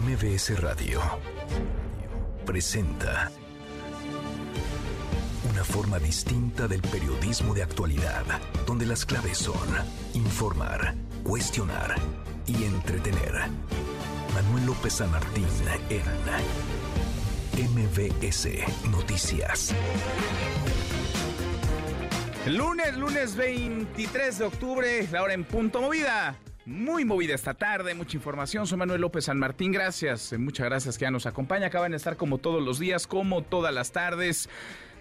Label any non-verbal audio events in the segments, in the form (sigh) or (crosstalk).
MBS Radio presenta una forma distinta del periodismo de actualidad, donde las claves son informar, cuestionar y entretener. Manuel López San Martín en MBS Noticias. Lunes, lunes 23 de octubre, la hora en punto movida. Muy movida esta tarde, mucha información. Soy Manuel López San Martín, gracias. eh, Muchas gracias que ya nos acompaña. Acaban de estar como todos los días, como todas las tardes,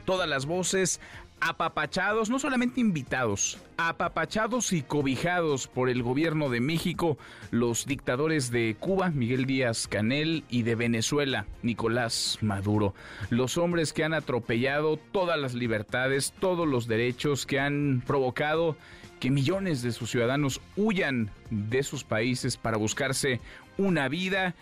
todas las voces, apapachados, no solamente invitados, apapachados y cobijados por el gobierno de México, los dictadores de Cuba, Miguel Díaz Canel, y de Venezuela, Nicolás Maduro. Los hombres que han atropellado todas las libertades, todos los derechos, que han provocado que millones de sus ciudadanos huyan de sus países para buscarse una vida,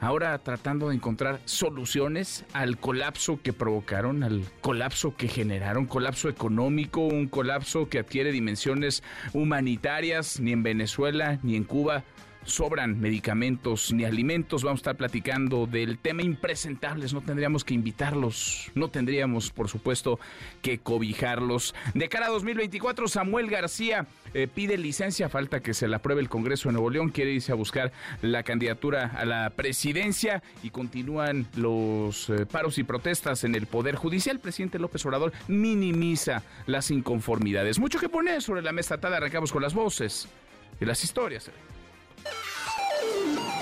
ahora tratando de encontrar soluciones al colapso que provocaron, al colapso que generaron, colapso económico, un colapso que adquiere dimensiones humanitarias, ni en Venezuela ni en Cuba sobran medicamentos ni alimentos. Vamos a estar platicando del tema impresentables. No tendríamos que invitarlos, no tendríamos, por supuesto, que cobijarlos. De cara a 2024, Samuel García eh, pide licencia, falta que se la apruebe el Congreso de Nuevo León. Quiere irse a buscar la candidatura a la presidencia y continúan los eh, paros y protestas en el Poder Judicial. Presidente López Obrador minimiza las inconformidades. Mucho que poner sobre la mesa. Tada, arrancamos con las voces y las historias. Thank you.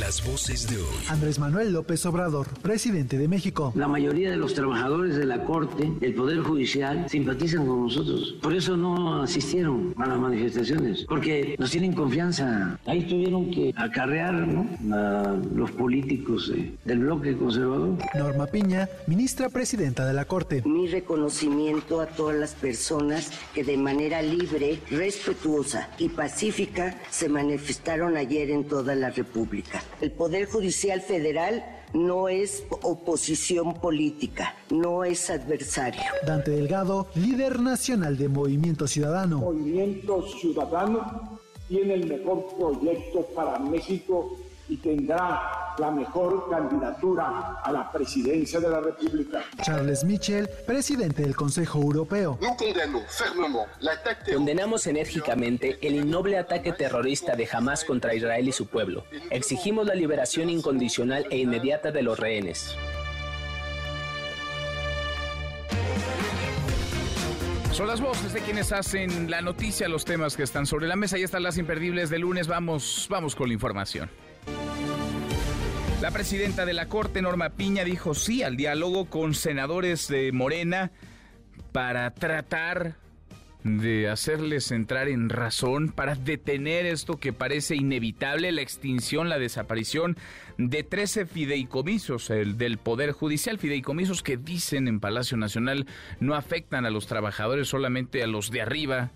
Las voces de hoy. Andrés Manuel López Obrador, presidente de México. La mayoría de los trabajadores de la Corte, del Poder Judicial, simpatizan con nosotros. Por eso no asistieron a las manifestaciones, porque nos tienen confianza. Ahí tuvieron que acarrear ¿no? a los políticos eh, del bloque conservador. Norma Piña, ministra presidenta de la Corte. Mi reconocimiento a todas las personas que de manera libre, respetuosa y pacífica se manifestaron ayer en toda la República. El Poder Judicial Federal no es oposición política, no es adversario. Dante Delgado, líder nacional de Movimiento Ciudadano. Movimiento Ciudadano tiene el mejor proyecto para México y tendrá la mejor candidatura a la presidencia de la República. Charles Michel, presidente del Consejo Europeo. Condenamos enérgicamente el innoble ataque terrorista de Hamas contra Israel y su pueblo. Exigimos la liberación incondicional e inmediata de los rehenes. Son las voces de quienes hacen la noticia, los temas que están sobre la mesa. Y están las imperdibles de lunes. Vamos, vamos con la información. La presidenta de la Corte, Norma Piña, dijo sí al diálogo con senadores de Morena para tratar de hacerles entrar en razón, para detener esto que parece inevitable, la extinción, la desaparición de 13 fideicomisos el del Poder Judicial, fideicomisos que dicen en Palacio Nacional no afectan a los trabajadores, solamente a los de arriba,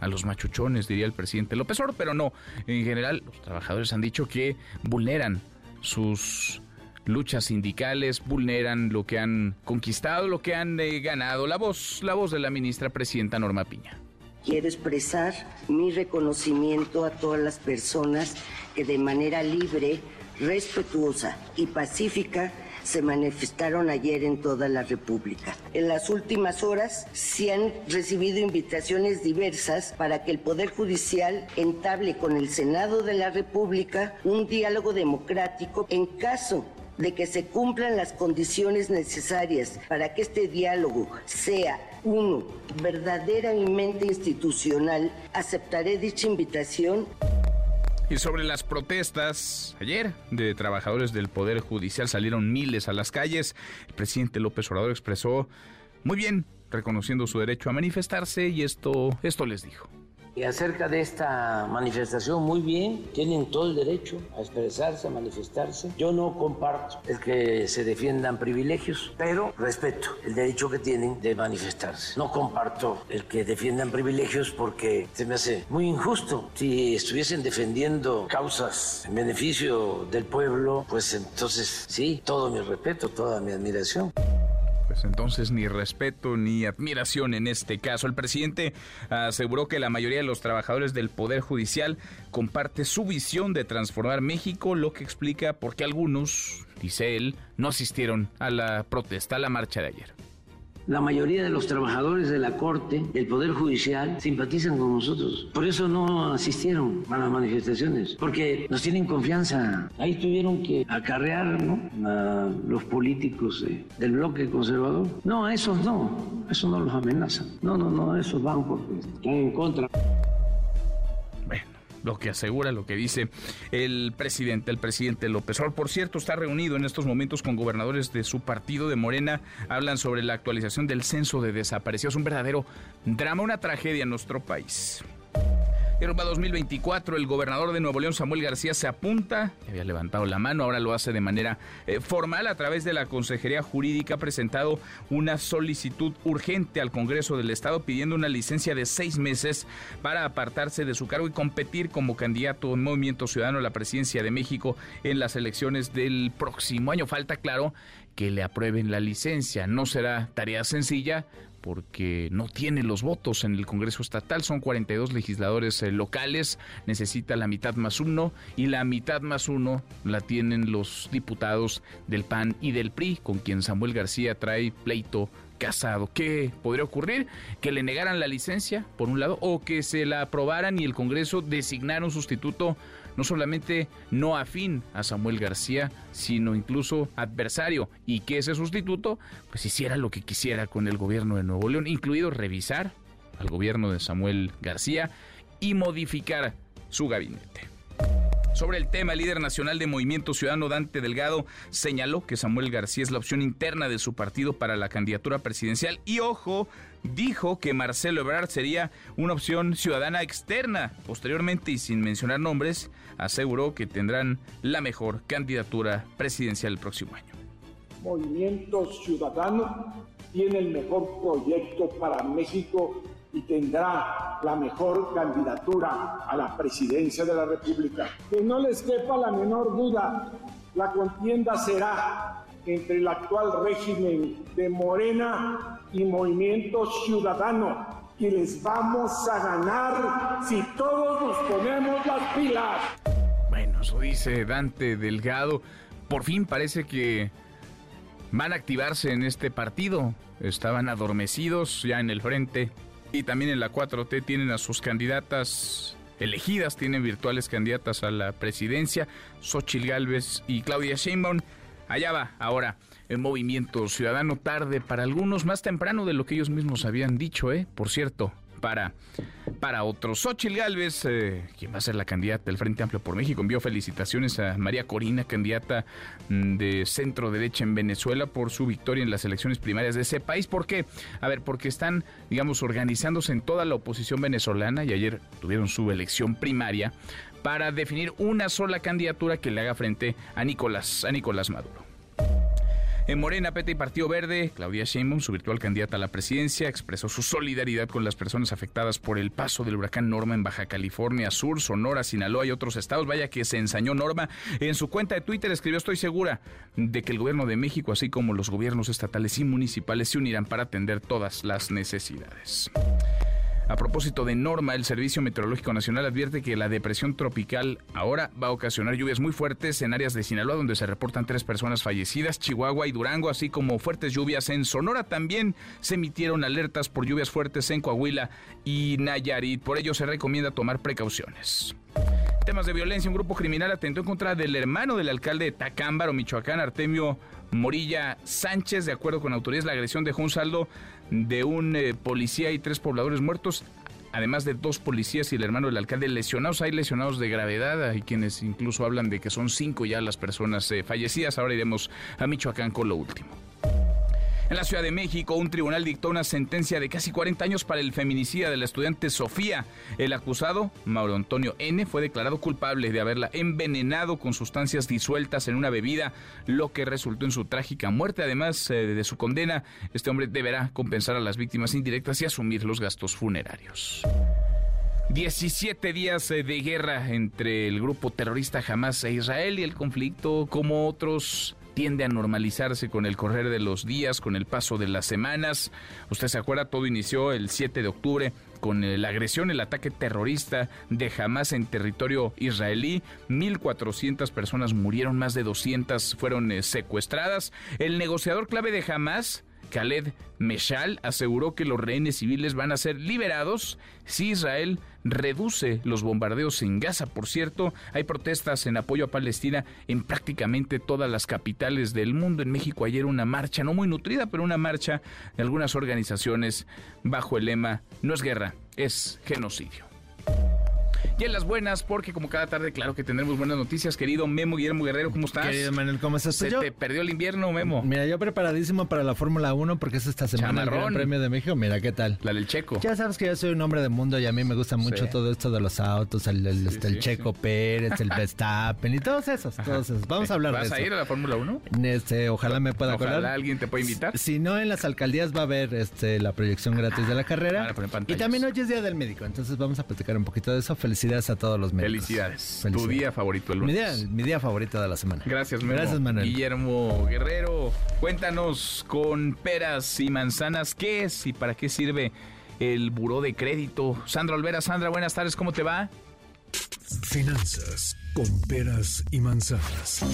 a los machuchones, diría el presidente López Obrador, pero no, en general los trabajadores han dicho que vulneran sus luchas sindicales, vulneran lo que han conquistado, lo que han eh, ganado. La voz, la voz de la ministra presidenta Norma Piña. Quiero expresar mi reconocimiento a todas las personas que de manera libre, respetuosa y pacífica se manifestaron ayer en toda la República. En las últimas horas se han recibido invitaciones diversas para que el Poder Judicial entable con el Senado de la República un diálogo democrático en caso de que se cumplan las condiciones necesarias para que este diálogo sea uno verdaderamente institucional, aceptaré dicha invitación Y sobre las protestas, ayer de trabajadores del Poder Judicial salieron miles a las calles. El presidente López Obrador expresó muy bien, reconociendo su derecho a manifestarse y esto, esto les dijo. Y acerca de esta manifestación, muy bien, tienen todo el derecho a expresarse, a manifestarse. Yo no comparto el que se defiendan privilegios, pero respeto el derecho que tienen de manifestarse. No comparto el que defiendan privilegios porque se me hace muy injusto. Si estuviesen defendiendo causas en beneficio del pueblo, pues entonces sí, todo mi respeto, toda mi admiración. Pues entonces ni respeto ni admiración en este caso. El presidente aseguró que la mayoría de los trabajadores del Poder Judicial comparte su visión de transformar México, lo que explica por qué algunos, dice él, no asistieron a la protesta, a la marcha de ayer. La mayoría de los trabajadores de la Corte, del Poder Judicial, simpatizan con nosotros. Por eso no asistieron a las manifestaciones, porque nos tienen confianza. Ahí tuvieron que acarrear ¿no? a los políticos del bloque conservador. No, a esos no, eso no los amenazan. No, no, no, esos van porque están en contra lo que asegura, lo que dice el presidente, el presidente López Obrador. Por cierto, está reunido en estos momentos con gobernadores de su partido de Morena. Hablan sobre la actualización del censo de desaparecidos. Un verdadero drama, una tragedia en nuestro país. Rumba 2024, el gobernador de Nuevo León, Samuel García, se apunta, había levantado la mano, ahora lo hace de manera eh, formal a través de la Consejería Jurídica, ha presentado una solicitud urgente al Congreso del Estado pidiendo una licencia de seis meses para apartarse de su cargo y competir como candidato en Movimiento Ciudadano a la presidencia de México en las elecciones del próximo año. Falta, claro, que le aprueben la licencia. No será tarea sencilla, porque no tiene los votos en el Congreso Estatal. Son 42 legisladores eh, locales, necesita la mitad más uno y la mitad más uno la tienen los diputados del PAN y del PRI, con quien Samuel García trae pleito casado. ¿Qué podría ocurrir? Que le negaran la licencia, por un lado, o que se la aprobaran y el Congreso designara un sustituto no solamente no afín a Samuel García, sino incluso adversario, y que ese sustituto pues hiciera lo que quisiera con el gobierno de Nuevo León, incluido revisar al gobierno de Samuel García y modificar su gabinete. Sobre el tema, el líder nacional de Movimiento Ciudadano Dante Delgado señaló que Samuel García es la opción interna de su partido para la candidatura presidencial y ojo, dijo que Marcelo Ebrard sería una opción ciudadana externa. Posteriormente y sin mencionar nombres, aseguró que tendrán la mejor candidatura presidencial el próximo año. Movimiento Ciudadano tiene el mejor proyecto para México y tendrá la mejor candidatura a la presidencia de la República. Que no les quepa la menor duda, la contienda será entre el actual régimen de Morena y Movimiento Ciudadano. Y les vamos a ganar si todos nos ponemos las pilas. Bueno, eso dice Dante Delgado. Por fin parece que van a activarse en este partido. Estaban adormecidos ya en el frente y también en la 4T tienen a sus candidatas elegidas, tienen virtuales candidatas a la presidencia, Xochil Gálvez y Claudia Sheinbaum. Allá va ahora el movimiento ciudadano tarde para algunos, más temprano de lo que ellos mismos habían dicho, ¿eh? Por cierto, para, para otros. Xochitl Gálvez, eh, quien va a ser la candidata del Frente Amplio por México, envió felicitaciones a María Corina, candidata mm, de centro derecha en Venezuela, por su victoria en las elecciones primarias de ese país. ¿Por qué? A ver, porque están, digamos, organizándose en toda la oposición venezolana y ayer tuvieron su elección primaria para definir una sola candidatura que le haga frente a Nicolás, a Nicolás Maduro. En Morena, PT y Partido Verde, Claudia Sheinbaum, su virtual candidata a la presidencia, expresó su solidaridad con las personas afectadas por el paso del huracán Norma en Baja California Sur, Sonora, Sinaloa y otros estados. Vaya que se ensañó Norma. En su cuenta de Twitter escribió, estoy segura de que el gobierno de México, así como los gobiernos estatales y municipales, se unirán para atender todas las necesidades. A propósito de Norma, el Servicio Meteorológico Nacional advierte que la depresión tropical ahora va a ocasionar lluvias muy fuertes en áreas de Sinaloa, donde se reportan tres personas fallecidas, Chihuahua y Durango, así como fuertes lluvias en Sonora. También se emitieron alertas por lluvias fuertes en Coahuila y Nayarit. Por ello se recomienda tomar precauciones. Temas de violencia. Un grupo criminal atentó en contra del hermano del alcalde de Tacámbaro, Michoacán, Artemio Morilla Sánchez. De acuerdo con autoridades, la agresión dejó un saldo de un eh, policía y tres pobladores muertos además de dos policías y el hermano del alcalde lesionados. Hay lesionados de gravedad, hay quienes incluso hablan de que son cinco ya las personas eh, fallecidas. Ahora iremos a Michoacán con lo último. En la Ciudad de México, un tribunal dictó una sentencia de casi 40 años para el feminicida de la estudiante Sofía. El acusado, Mauro Antonio N., fue declarado culpable de haberla envenenado con sustancias disueltas en una bebida, lo que resultó en su trágica muerte. Además eh, de su condena, este hombre deberá compensar a las víctimas indirectas y asumir los gastos funerarios. 17 días eh, de guerra entre el grupo terrorista Hamas e Israel y el conflicto, como otros tiende a normalizarse con el correr de los días, con el paso de las semanas. Usted se acuerda, todo inició el 7 de octubre con la agresión, el ataque terrorista de Hamas en territorio israelí. 1.400 personas murieron, más de 200 fueron eh, secuestradas. El negociador clave de Hamas Khaled Meshal aseguró que los rehenes civiles van a ser liberados si Israel reduce los bombardeos en Gaza. Por cierto, hay protestas en apoyo a Palestina en prácticamente todas las capitales del mundo. En México ayer una marcha, no muy nutrida, pero una marcha de algunas organizaciones bajo el lema No es guerra, es genocidio. Y en las buenas, porque como cada tarde, claro que tendremos buenas noticias. Querido Memo Guillermo Guerrero, ¿cómo estás? Querido Manuel, ¿cómo estás? ¿Se te perdió el invierno, Memo? Mira, yo preparadísimo para la Fórmula 1 porque es esta semana el Gran Premio de México. Mira, ¿qué tal? La del Checo. Ya sabes que yo soy un hombre de mundo y a mí me gusta mucho todo esto de los autos, el, este, Checo Pérez, el (laughs) Verstappen y todos esos, todos esos. Vamos a hablar de eso. ¿Vas a ir a la Fórmula 1? Este, ojalá me pueda ojalá colar. alguien te pueda invitar. Si no, en las alcaldías va a haber este, la proyección gratis de la carrera. y también hoy es Día del Médico, entonces vamos a platicar un poquito de eso. Felicidades a todos los médicos. Felicidades. Tu día favorito el lunes. Mi día, mi día favorito de la semana. Gracias, Memo. Gracias, Manuel. Guillermo Guerrero, cuéntanos con peras y manzanas, ¿qué es y para qué sirve el buró de crédito? Sandra Olvera, Sandra, buenas tardes, ¿cómo te va? Finanzas con peras y manzanas.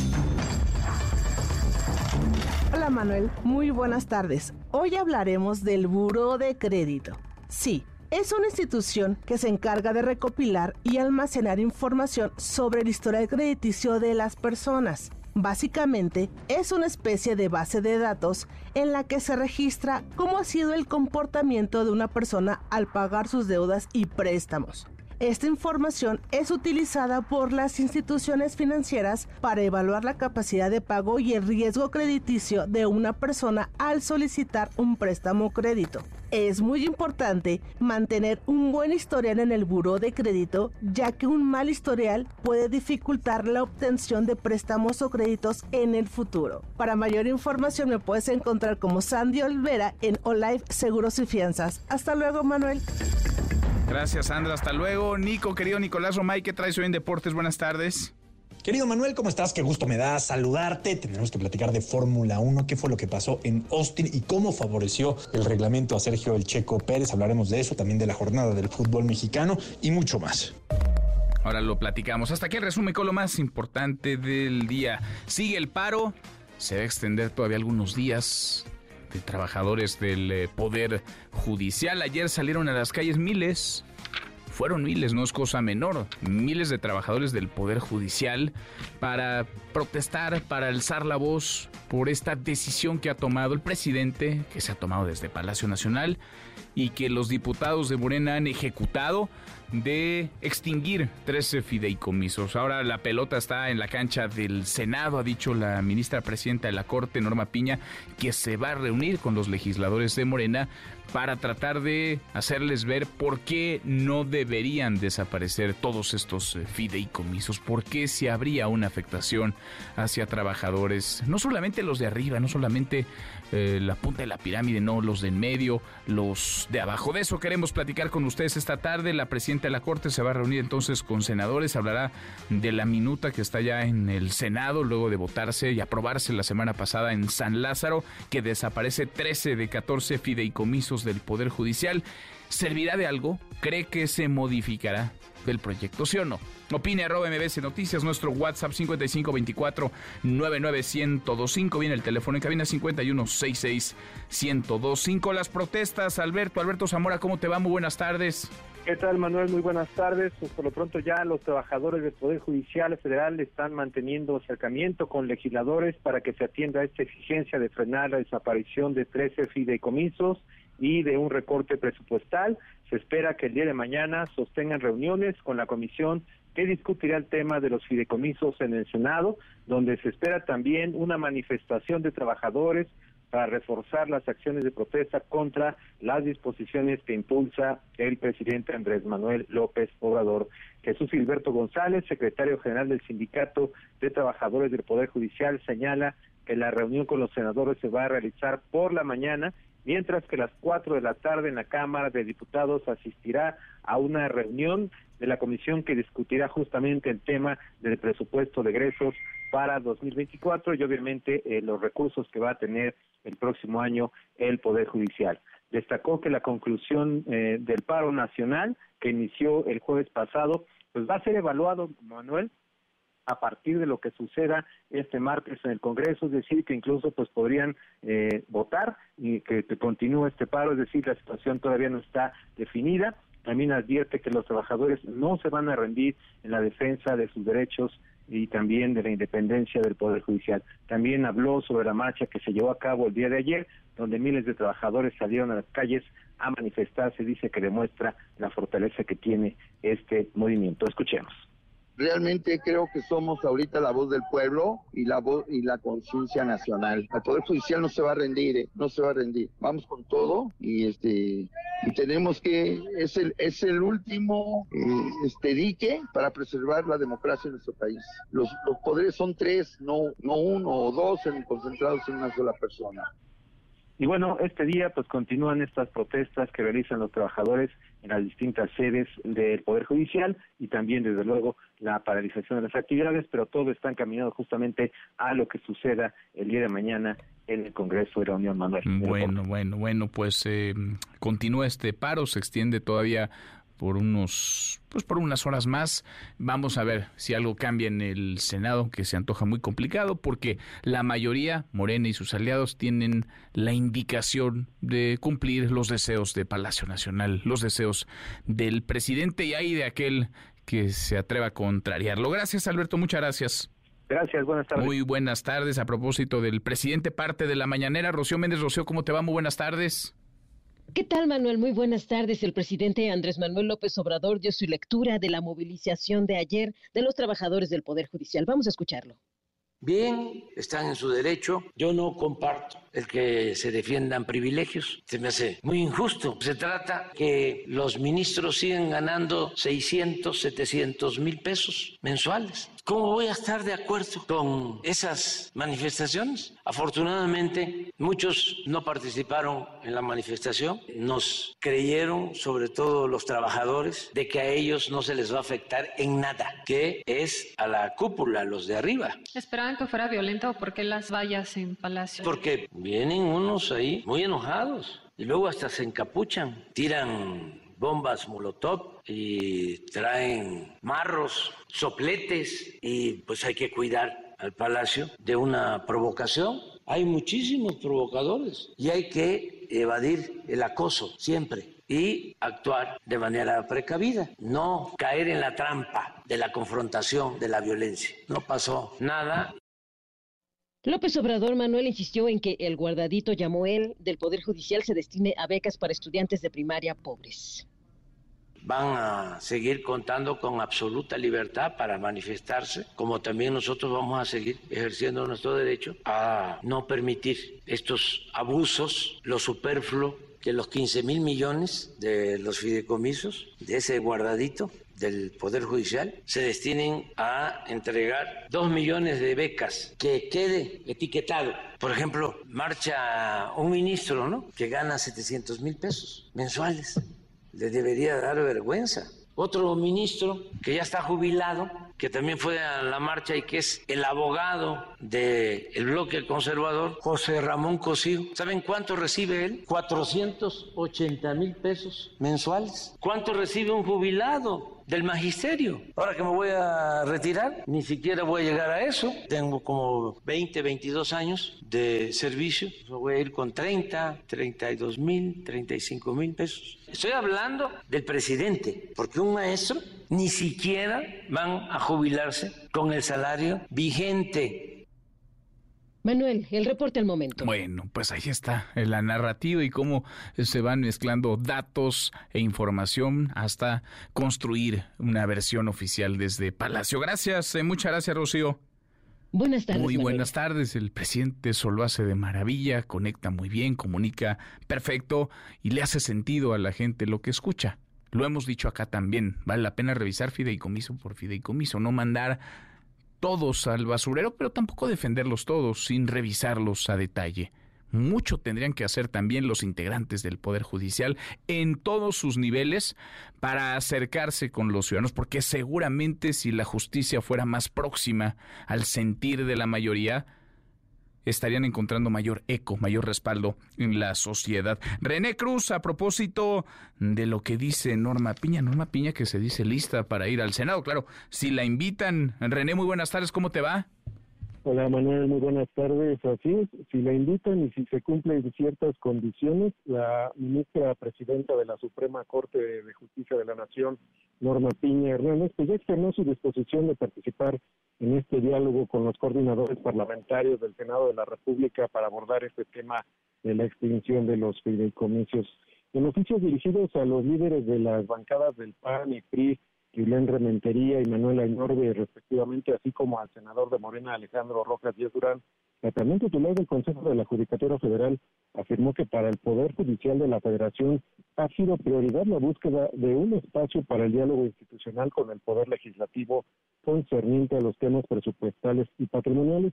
Hola Manuel, muy buenas tardes. Hoy hablaremos del buró de crédito. Sí, es una institución que se encarga de recopilar y almacenar información sobre el historial crediticio de las personas. Básicamente, es una especie de base de datos en la que se registra cómo ha sido el comportamiento de una persona al pagar sus deudas y préstamos. Esta información es utilizada por las instituciones financieras para evaluar la capacidad de pago y el riesgo crediticio de una persona al solicitar un préstamo crédito. Es muy importante mantener un buen historial en el buró de crédito, ya que un mal historial puede dificultar la obtención de préstamos o créditos en el futuro. Para mayor información me puedes encontrar como Sandy Olvera en Olive Seguros y Fianzas. Hasta luego, Manuel. Gracias, Sandra. Hasta luego. Nico, querido Nicolás Romay, ¿qué traes hoy en Deportes? Buenas tardes. Querido Manuel, ¿cómo estás? Qué gusto me da saludarte. Tenemos que platicar de Fórmula 1, qué fue lo que pasó en Austin y cómo favoreció el reglamento a Sergio El Checo Pérez. Hablaremos de eso, también de la jornada del fútbol mexicano y mucho más. Ahora lo platicamos. Hasta aquí el resumen con lo más importante del día. Sigue el paro, se va a extender todavía algunos días de trabajadores del eh, Poder Judicial. Ayer salieron a las calles miles, fueron miles, no es cosa menor, miles de trabajadores del Poder Judicial para protestar, para alzar la voz por esta decisión que ha tomado el presidente, que se ha tomado desde Palacio Nacional y que los diputados de Morena han ejecutado de extinguir 13 fideicomisos. Ahora la pelota está en la cancha del Senado, ha dicho la ministra presidenta de la Corte, Norma Piña, que se va a reunir con los legisladores de Morena para tratar de hacerles ver por qué no deberían desaparecer todos estos eh, fideicomisos, por qué si habría una afectación hacia trabajadores, no solamente los de arriba, no solamente eh, la punta de la pirámide, no los de en medio, los de abajo. De eso queremos platicar con ustedes esta tarde. La presidenta de la Corte se va a reunir entonces con senadores, hablará de la minuta que está ya en el Senado luego de votarse y aprobarse la semana pasada en San Lázaro, que desaparece 13 de 14 fideicomisos del Poder Judicial. ¿Servirá de algo? ¿Cree que se modificará el proyecto, sí o no? Opine arroba MBC Noticias, nuestro WhatsApp 5524 99125. Viene el teléfono en cabina 5166 1025. Las protestas, Alberto, Alberto Zamora, ¿cómo te va? Muy buenas tardes. ¿Qué tal, Manuel? Muy buenas tardes. Pues por lo pronto ya los trabajadores del Poder Judicial Federal están manteniendo acercamiento con legisladores para que se atienda a esta exigencia de frenar la desaparición de 13 fideicomisos y de un recorte presupuestal. Se espera que el día de mañana sostengan reuniones con la comisión que discutirá el tema de los fideicomisos en el Senado, donde se espera también una manifestación de trabajadores para reforzar las acciones de protesta contra las disposiciones que impulsa el presidente Andrés Manuel López Obrador. Jesús Gilberto González, secretario general del Sindicato de Trabajadores del Poder Judicial, señala que la reunión con los senadores se va a realizar por la mañana mientras que a las 4 de la tarde en la Cámara de Diputados asistirá a una reunión de la comisión que discutirá justamente el tema del presupuesto de egresos para 2024 y obviamente eh, los recursos que va a tener el próximo año el Poder Judicial. Destacó que la conclusión eh, del paro nacional que inició el jueves pasado, pues va a ser evaluado, Manuel, a partir de lo que suceda este martes en el Congreso, es decir, que incluso pues podrían eh, votar y que, que continúe este paro, es decir, la situación todavía no está definida también advierte que los trabajadores no se van a rendir en la defensa de sus derechos y también de la independencia del Poder Judicial. También habló sobre la marcha que se llevó a cabo el día de ayer, donde miles de trabajadores salieron a las calles a manifestarse, dice que demuestra la fortaleza que tiene este movimiento. Escuchemos. Realmente creo que somos ahorita la voz del pueblo y la voz y la conciencia nacional. El poder judicial no se va a rendir, eh, no se va a rendir. Vamos con todo y este y tenemos que es el es el último eh, este dique para preservar la democracia en nuestro país. Los, los poderes son tres, no no uno o dos concentrados en una sola persona. Y bueno, este día pues continúan estas protestas que realizan los trabajadores en las distintas sedes del Poder Judicial y también desde luego la paralización de las actividades, pero todo está encaminado justamente a lo que suceda el día de mañana en el Congreso de la Unión Manuel. Bueno, bueno, bueno, pues eh, continúa este paro, se extiende todavía por unos pues por unas horas más. Vamos a ver si algo cambia en el Senado, que se antoja muy complicado, porque la mayoría, Morena y sus aliados, tienen la indicación de cumplir los deseos de Palacio Nacional, los deseos del presidente y ahí de aquel que se atreva a contrariarlo. Gracias, Alberto, muchas gracias. Gracias, buenas tardes. Muy buenas tardes. A propósito del presidente, parte de la mañanera, Rocío Méndez Rocío, ¿cómo te va? Muy buenas tardes. ¿Qué tal, Manuel? Muy buenas tardes. El presidente Andrés Manuel López Obrador dio su lectura de la movilización de ayer de los trabajadores del Poder Judicial. Vamos a escucharlo. Bien, están en su derecho. Yo no comparto el que se defiendan privilegios. Se me hace muy injusto. Se trata que los ministros siguen ganando 600, 700 mil pesos mensuales. ¿Cómo voy a estar de acuerdo con esas manifestaciones? Afortunadamente, muchos no participaron en la manifestación. Nos creyeron, sobre todo los trabajadores, de que a ellos no se les va a afectar en nada, que es a la cúpula, los de arriba. ¿Esperaban que fuera violento o por qué las vallas en Palacio? Porque vienen unos ahí muy enojados y luego hasta se encapuchan, tiran bombas molotov y traen marros, sopletes y pues hay que cuidar al palacio de una provocación. Hay muchísimos provocadores y hay que evadir el acoso siempre y actuar de manera precavida, no caer en la trampa de la confrontación, de la violencia. No pasó nada López Obrador Manuel insistió en que el guardadito llamó él del Poder Judicial se destine a becas para estudiantes de primaria pobres. Van a seguir contando con absoluta libertad para manifestarse, como también nosotros vamos a seguir ejerciendo nuestro derecho a no permitir estos abusos, lo superfluo que los 15 mil millones de los fideicomisos, de ese guardadito, del Poder Judicial se destinen a entregar dos millones de becas, que quede etiquetado. Por ejemplo, marcha un ministro, ¿no? Que gana 700 mil pesos mensuales. Le debería dar vergüenza. Otro ministro que ya está jubilado, que también fue a la marcha y que es el abogado del bloque conservador, José Ramón Cosío. ¿Saben cuánto recibe él? 480 mil pesos mensuales. ¿Cuánto recibe un jubilado? Del magisterio. Ahora que me voy a retirar, ni siquiera voy a llegar a eso. Tengo como 20, 22 años de servicio. Voy a ir con 30, 32 mil, 35 mil pesos. Estoy hablando del presidente, porque un maestro ni siquiera van a jubilarse con el salario vigente. Manuel, el reporte al momento. Bueno, pues ahí está la narrativa y cómo se van mezclando datos e información hasta construir una versión oficial desde Palacio. Gracias, eh, muchas gracias, Rocío. Buenas tardes. Muy buenas tardes. El presidente solo hace de maravilla, conecta muy bien, comunica perfecto y le hace sentido a la gente lo que escucha. Lo hemos dicho acá también. Vale la pena revisar fideicomiso por fideicomiso, no mandar todos al basurero, pero tampoco defenderlos todos sin revisarlos a detalle. mucho tendrían que hacer también los integrantes del Poder Judicial en todos sus niveles para acercarse con los ciudadanos, porque seguramente si la justicia fuera más próxima al sentir de la mayoría, estarían encontrando mayor eco, mayor respaldo en la sociedad. René Cruz, a propósito de lo que dice Norma Piña, Norma Piña que se dice lista para ir al Senado, claro, si la invitan. René, muy buenas tardes, ¿cómo te va? Hola Manuel, muy buenas tardes. Así es, si la invitan y si se cumplen ciertas condiciones, la ministra presidenta de la Suprema Corte de Justicia de la Nación, Norma Piña Hernández, pues ya externó su disposición de participar en este diálogo con los coordinadores parlamentarios del Senado de la República para abordar este tema de la extinción de los fideicomisos. En oficios dirigidos a los líderes de las bancadas del PAN y PRI, Julián Rementería y Manuel Aynorbe, respectivamente, así como al senador de Morena, Alejandro Rojas Díaz Durán, el también titular del Consejo de la Judicatura Federal afirmó que para el Poder Judicial de la Federación ha sido prioridad la búsqueda de un espacio para el diálogo institucional con el Poder Legislativo concerniente a los temas presupuestales y patrimoniales.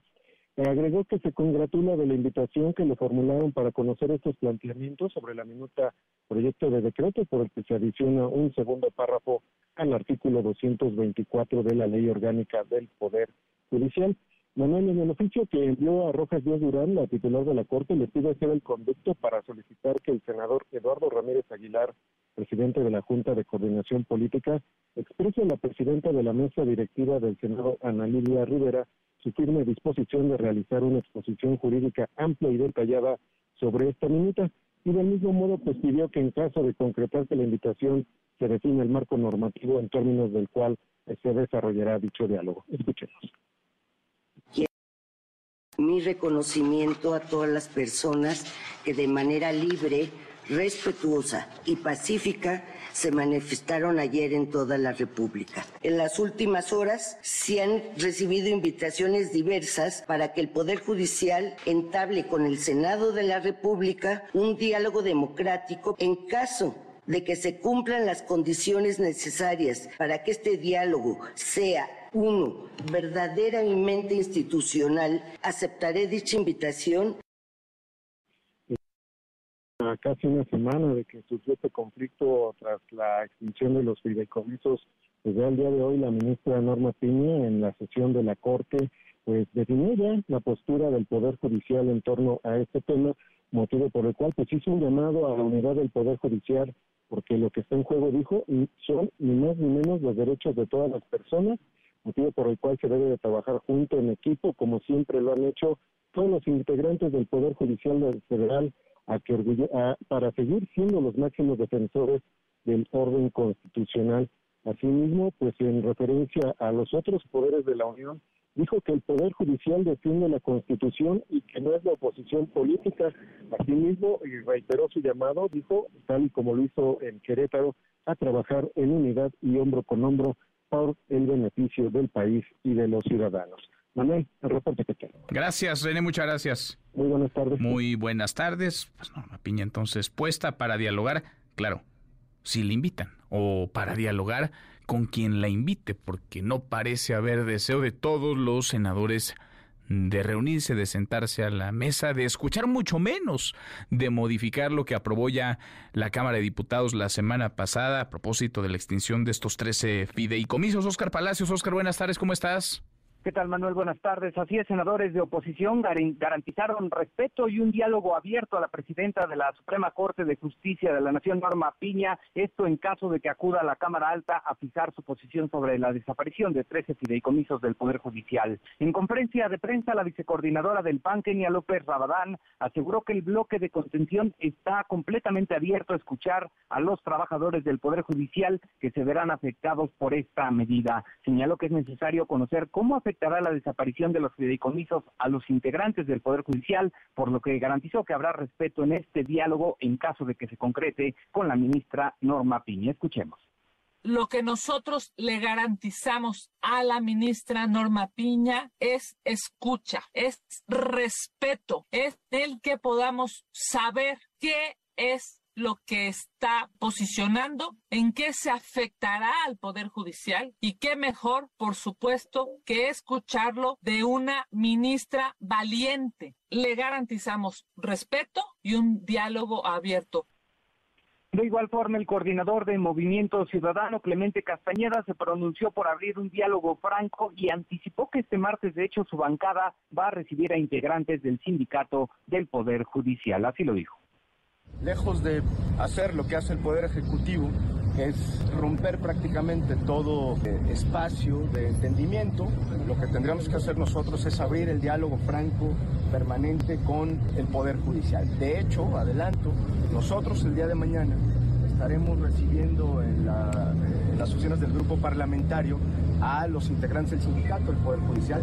Agregó que se congratula de la invitación que le formularon para conocer estos planteamientos sobre la minuta proyecto de decreto por el que se adiciona un segundo párrafo al artículo 224 de la Ley Orgánica del Poder Judicial. Manuel, en el oficio que envió a Rojas Díaz Durán, la titular de la Corte, le pide hacer el conducto para solicitar que el senador Eduardo Ramírez Aguilar, presidente de la Junta de Coordinación Política, exprese a la presidenta de la mesa directiva del Senado, Ana Lilia Rivera, su firme disposición de realizar una exposición jurídica amplia y detallada sobre esta minuta y del mismo modo pues pidió que en caso de concretarse la invitación se define el marco normativo en términos del cual se desarrollará dicho diálogo. Escuchemos. Mi reconocimiento a todas las personas que de manera libre, respetuosa y pacífica se manifestaron ayer en toda la República. En las últimas horas se han recibido invitaciones diversas para que el Poder Judicial entable con el Senado de la República un diálogo democrático en caso de que se cumplan las condiciones necesarias para que este diálogo sea uno verdaderamente institucional, aceptaré dicha invitación. A casi una semana de que surgió este conflicto tras la extinción de los fideicomisos, desde el día de hoy la ministra Norma Piña en la sesión de la Corte pues definió ya la postura del Poder Judicial en torno a este tema, motivo por el cual pues hizo un llamado a la unidad del Poder Judicial porque lo que está en juego, dijo, son ni más ni menos los derechos de todas las personas, motivo por el cual se debe de trabajar junto en equipo, como siempre lo han hecho todos los integrantes del Poder Judicial Federal, a que para seguir siendo los máximos defensores del orden constitucional. Asimismo, pues en referencia a los otros poderes de la Unión, dijo que el Poder Judicial defiende la Constitución y que no es la oposición política. Asimismo, y reiteró su llamado, dijo, tal y como lo hizo en Querétaro, a trabajar en unidad y hombro con hombro por el beneficio del país y de los ciudadanos. Manuel, el reporte que tengo. Gracias, René, muchas gracias. Muy buenas tardes. Muy buenas tardes. Pues Norma Piña entonces puesta para dialogar, claro, si le invitan, o para dialogar con quien la invite, porque no parece haber deseo de todos los senadores de reunirse, de sentarse a la mesa, de escuchar mucho menos, de modificar lo que aprobó ya la Cámara de Diputados la semana pasada a propósito de la extinción de estos 13 fideicomisos. Oscar Palacios, Oscar, buenas tardes, ¿cómo estás? ¿Qué tal, Manuel? Buenas tardes. Así es, senadores de oposición garantizaron respeto y un diálogo abierto a la presidenta de la Suprema Corte de Justicia de la Nación, Norma Piña, esto en caso de que acuda a la Cámara Alta a fijar su posición sobre la desaparición de 13 fideicomisos del Poder Judicial. En conferencia de prensa, la vicecoordinadora del PAN, Kenia López Rabadán, aseguró que el bloque de contención está completamente abierto a escuchar a los trabajadores del Poder Judicial que se verán afectados por esta medida. Señaló que es necesario conocer cómo afectará la desaparición de los fideicomisos a los integrantes del Poder Judicial, por lo que garantizó que habrá respeto en este diálogo en caso de que se concrete con la ministra Norma Piña. Escuchemos. Lo que nosotros le garantizamos a la ministra Norma Piña es escucha, es respeto, es el que podamos saber qué es lo que está posicionando, en qué se afectará al Poder Judicial y qué mejor, por supuesto, que escucharlo de una ministra valiente. Le garantizamos respeto y un diálogo abierto. De igual forma, el coordinador de Movimiento Ciudadano, Clemente Castañeda, se pronunció por abrir un diálogo franco y anticipó que este martes, de hecho, su bancada va a recibir a integrantes del sindicato del Poder Judicial. Así lo dijo. Lejos de hacer lo que hace el Poder Ejecutivo, que es romper prácticamente todo eh, espacio de entendimiento, lo que tendríamos que hacer nosotros es abrir el diálogo franco, permanente con el Poder Judicial. De hecho, adelanto, nosotros el día de mañana estaremos recibiendo en, las oficinas del grupo parlamentario a los integrantes del sindicato del Poder Judicial.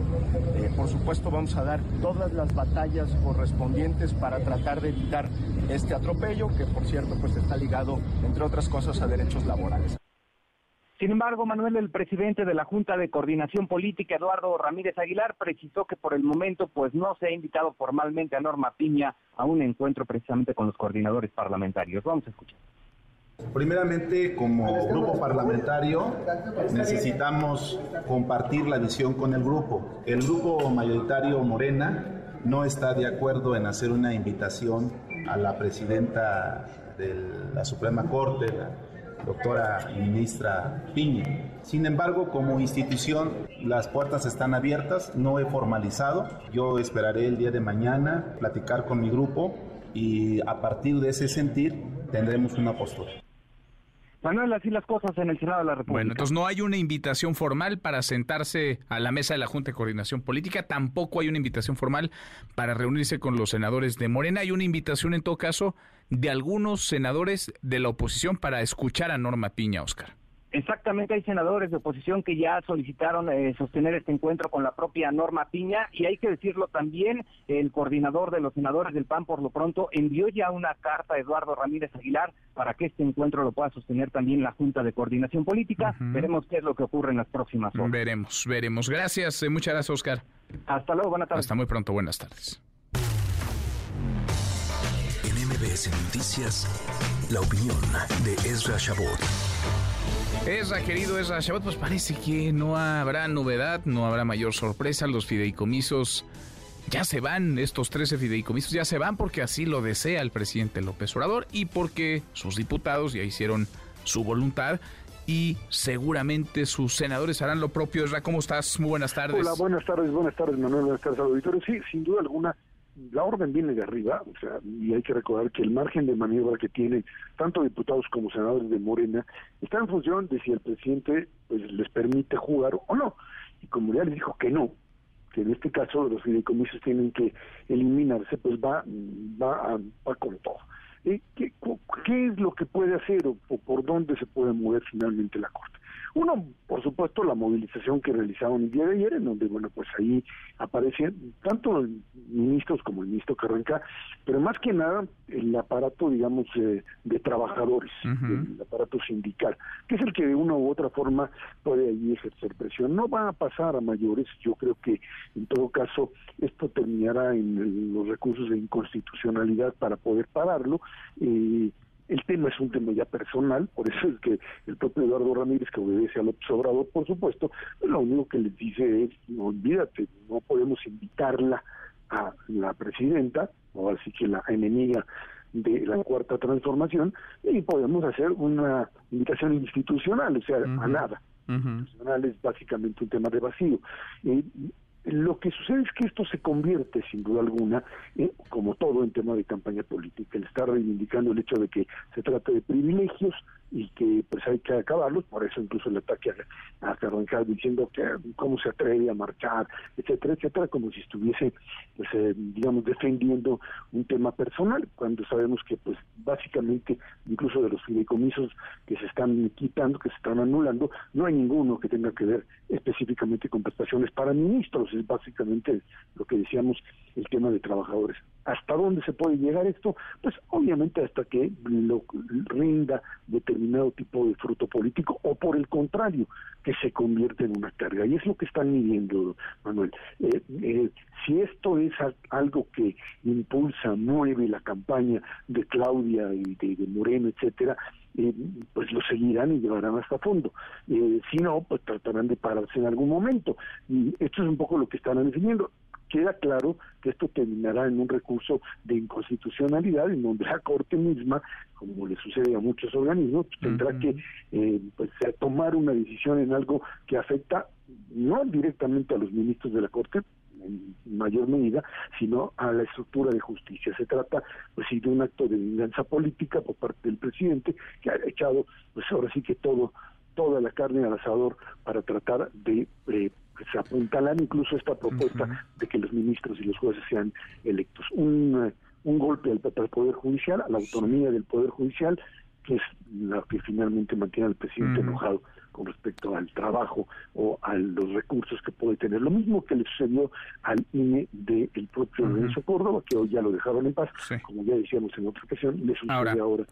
Eh, por supuesto, vamos a dar todas las batallas correspondientes para tratar de evitar este atropello, que por cierto, pues está ligado, entre otras cosas, a derechos laborales. Sin embargo, Manuel, el presidente de la Junta de Coordinación Política, Eduardo Ramírez Aguilar, precisó que por el momento pues no se ha invitado formalmente a Norma Piña a un encuentro precisamente con los coordinadores parlamentarios. Vamos a escuchar. Primeramente, como grupo parlamentario, necesitamos compartir la visión con el grupo. El grupo mayoritario Morena no está de acuerdo en hacer una invitación a la presidenta de la Suprema Corte, la doctora ministra Piña. Sin embargo, como institución, las puertas están abiertas, no he formalizado. Yo esperaré el día de mañana platicar con mi grupo y a partir de ese sentir tendremos una postura. Manuel, así las cosas en el Senado de la República. Bueno, entonces no hay una invitación formal para sentarse a la mesa de la Junta de Coordinación Política, tampoco hay una invitación formal para reunirse con los senadores de Morena, hay una invitación en todo caso de algunos senadores de la oposición para escuchar a Norma Piña, Oscar. Exactamente, hay senadores de oposición que ya solicitaron eh, sostener este encuentro con la propia Norma Piña y hay que decirlo también, el coordinador de los senadores del PAN por lo pronto envió ya una carta a Eduardo Ramírez Aguilar para que este encuentro lo pueda sostener también la Junta de Coordinación Política. Veremos qué es lo que ocurre en las próximas horas. Veremos, veremos. Gracias, eh, muchas gracias Oscar. Hasta luego, buenas tardes. Hasta muy pronto, buenas tardes. En MBS Noticias, la opinión de Ezra Shabot. Esra, querido Esra Shabot, pues parece que no habrá novedad, no habrá mayor sorpresa. Los fideicomisos ya se van, estos 13 fideicomisos ya se van porque así lo desea el presidente López Obrador y porque sus diputados ya hicieron su voluntad y seguramente sus senadores harán lo propio. Esra, ¿cómo estás? Muy buenas tardes. Hola, buenas tardes, buenas tardes, Manuel, buenas tardes, auditorio. Sí, sin duda alguna, la orden viene de arriba, o sea, y hay que recordar que el margen de maniobra que tienen tanto diputados como senadores de Morena está en función de si el presidente pues les permite jugar o no. Y como ya les dijo que no, que en este caso los fideicomisos tienen que eliminarse, pues va va, va con todo. ¿Y qué, ¿Qué es lo que puede hacer o por dónde se puede mover finalmente la Corte? Uno, por supuesto, la movilización que realizaron el día de ayer, en donde, bueno, pues ahí aparecen tanto ministros como el ministro Carranca, pero más que nada el aparato, digamos, eh, de trabajadores, el aparato sindical, que es el que de una u otra forma puede allí ejercer presión. No va a pasar a mayores, yo creo que en todo caso esto terminará en los recursos de inconstitucionalidad para poder pararlo. Eh, el tema es un tema ya personal, por eso es que el propio Eduardo Ramírez, que obedece al Obrador, por supuesto, lo único que les dice es, no olvídate, no podemos invitarla a la presidenta, o así que la enemiga de la cuarta transformación, y podemos hacer una invitación institucional, o sea, a nada. Institucional es básicamente un tema de vacío. Lo que sucede es que esto se convierte, sin duda alguna, como todo en tema de campaña política. El está reivindicando el hecho de que se trata de privilegios y que pues hay que acabarlos, por eso incluso el ataque a, a diciendo que cómo se atreve a marchar, etcétera, etcétera, como si estuviese, pues, eh, digamos, defendiendo un tema personal, cuando sabemos que pues básicamente incluso de los fideicomisos que se están quitando, que se están anulando, no hay ninguno que tenga que ver específicamente con prestaciones para ministros, es básicamente lo que decíamos el tema de trabajadores. ¿Hasta dónde se puede llegar esto? Pues obviamente hasta que lo rinda determinado tipo de fruto político o por el contrario, que se convierte en una carga. Y es lo que están midiendo, Manuel. Eh, eh, si esto es algo que impulsa, mueve la campaña de Claudia y de, Moreno, etcétera, eh, pues lo seguirán y llevarán hasta fondo. Eh, si no, pues tratarán de pararse en algún momento. Y esto es un poco lo que están definiendo queda claro que esto terminará en un recurso de inconstitucionalidad en donde la Corte misma, como le sucede a muchos organismos, pues, tendrá que eh, pues, tomar una decisión en algo que afecta no directamente a los ministros de la Corte, en mayor medida, sino a la estructura de justicia. Se trata, pues sí, de un acto de venganza política por parte del presidente que ha echado, pues ahora sí que todo, toda la carne al asador para tratar de eh, se apuntalan incluso esta propuesta de que los ministros y los jueces sean electos. Un, eh, un golpe al, Poder Judicial, a la autonomía del Poder Judicial, que es la que finalmente mantiene al presidente enojado con respecto al trabajo o a los recursos que puede tener. Lo mismo que le sucedió al INE del propio Lorenzo Córdoba, que hoy ya lo dejaron en paz, como ya decíamos en otra ocasión, le sucede ahora, ahora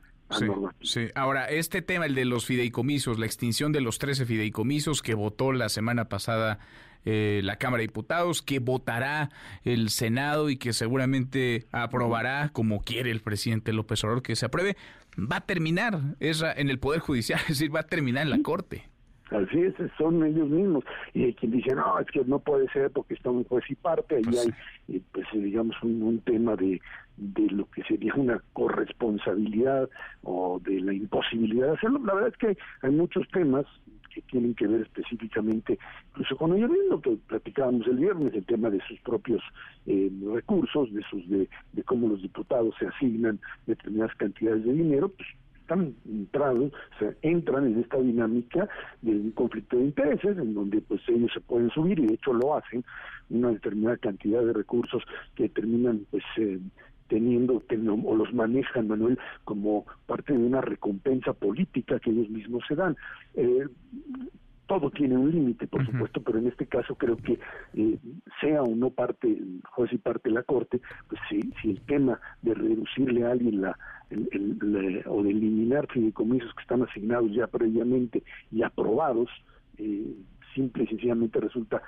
Sí, Ahora, este tema, el de los fideicomisos, la extinción de los 13 fideicomisos que votó la semana pasada eh, la Cámara de Diputados, que votará el Senado y que seguramente aprobará, como quiere el presidente López Obrador, que se apruebe, va a terminar en el Poder Judicial, (laughs) es decir, va a terminar en la Corte. Así es, son ellos mismos. Y hay quien dice, no, es que no puede ser porque está un juez y parte. Ahí pues hay, eh, pues digamos, un, tema de, de lo que sería una corresponsabilidad o de la imposibilidad de hacerlo. La verdad es que hay muchos temas que tienen que ver específicamente incluso con ellos lo que platicábamos el viernes, el tema de sus propios eh, recursos, de sus de, de cómo los diputados se asignan determinadas cantidades de dinero, pues están entrados, o sea, entran en esta dinámica de un conflicto de intereses en donde pues ellos se pueden subir y de hecho lo hacen. Una determinada cantidad de recursos que terminan pues eh, teniendo o los manejan Manuel como parte de una recompensa política que ellos mismos se dan. Eh, todo tiene un límite, por supuesto, pero en este caso creo que eh, sea o no parte, juez y parte la Corte, pues si, si el tema de reducirle a alguien la, o de eliminar fideicomisos que están asignados ya previamente y aprobados, eh, simple y sencillamente resulta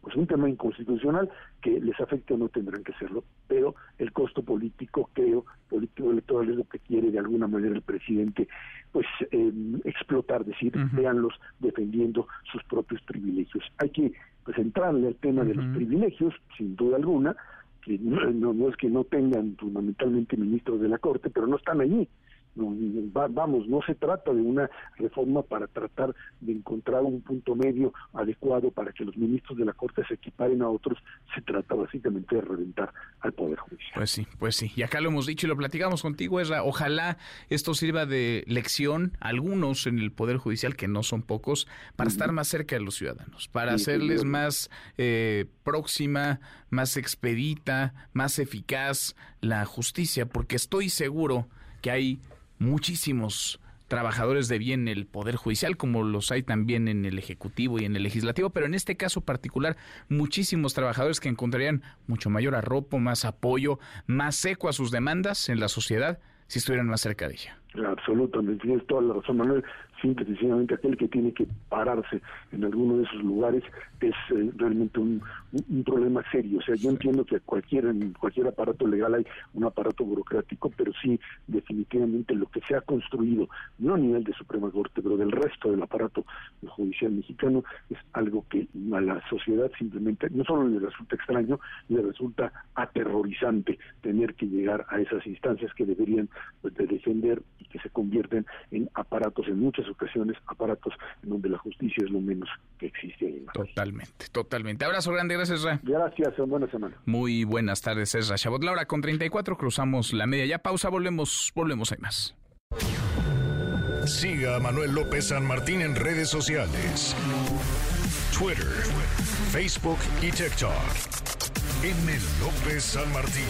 pues un tema inconstitucional que les afecte o no tendrán que hacerlo, pero el costo político, creo, político electoral es lo que quiere de alguna manera el presidente pues eh, explotar, decir, veanlos defendiendo sus propios privilegios. Hay que pues entrarle al tema de los privilegios, sin duda alguna, que no, no, es que no tengan fundamentalmente ministros de la Corte, pero no están allí. Vamos, no se trata de una reforma para tratar de encontrar un punto medio adecuado para que los ministros de la Corte se equiparen a otros, se trata básicamente de reventar al Poder Judicial. Pues sí, pues sí, y acá lo hemos dicho y lo platicamos contigo, Esra, ojalá esto sirva de lección a algunos en el Poder Judicial, que no son pocos, para estar más cerca de los ciudadanos, para hacerles más eh, próxima, más expedita, más eficaz la justicia, porque estoy seguro que hay muchísimos trabajadores de bien en el Poder Judicial, como los hay también en el Ejecutivo y en el Legislativo, pero en este caso particular, muchísimos trabajadores que encontrarían mucho mayor arropo, más apoyo, más eco a sus demandas en la sociedad si estuvieran más cerca de ella. Absolutamente, tienes toda la razón, Manuel simple y sencillamente aquel que tiene que pararse en alguno de esos lugares es eh, realmente un, un, problema serio. O sea, yo entiendo que cualquier, en cualquier aparato legal hay un aparato burocrático, pero sí definitivamente lo que se ha construido, no a nivel de Suprema Corte, pero del resto del aparato judicial mexicano, es algo que a la sociedad simplemente no solo le resulta extraño, le resulta aterrorizante tener que llegar a esas instancias que deberían pues, de defender y que se convierten en aparatos en muchas ocasiones aparatos en donde la justicia es lo menos que existe ahí. Totalmente, totalmente. Abrazo grande, gracias, Ra. Gracias, buena semana. Muy buenas tardes, Ezra Chabot. Laura, con 34 cruzamos la media. Ya pausa, volvemos, volvemos, hay más. Siga a Manuel López San Martín en redes sociales. Twitter, Facebook y TikTok. M. López San Martín.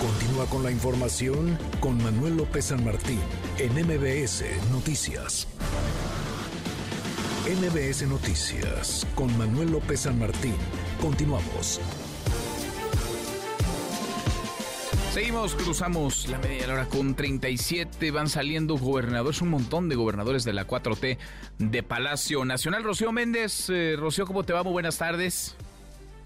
Continúa con la información con Manuel López San Martín en MBS Noticias. MBS Noticias con Manuel López San Martín. Continuamos. Seguimos, cruzamos la media hora con 37. Van saliendo gobernadores, un montón de gobernadores de la 4T de Palacio Nacional. Rocío Méndez, eh, Rocío, ¿cómo te va? Muy buenas tardes.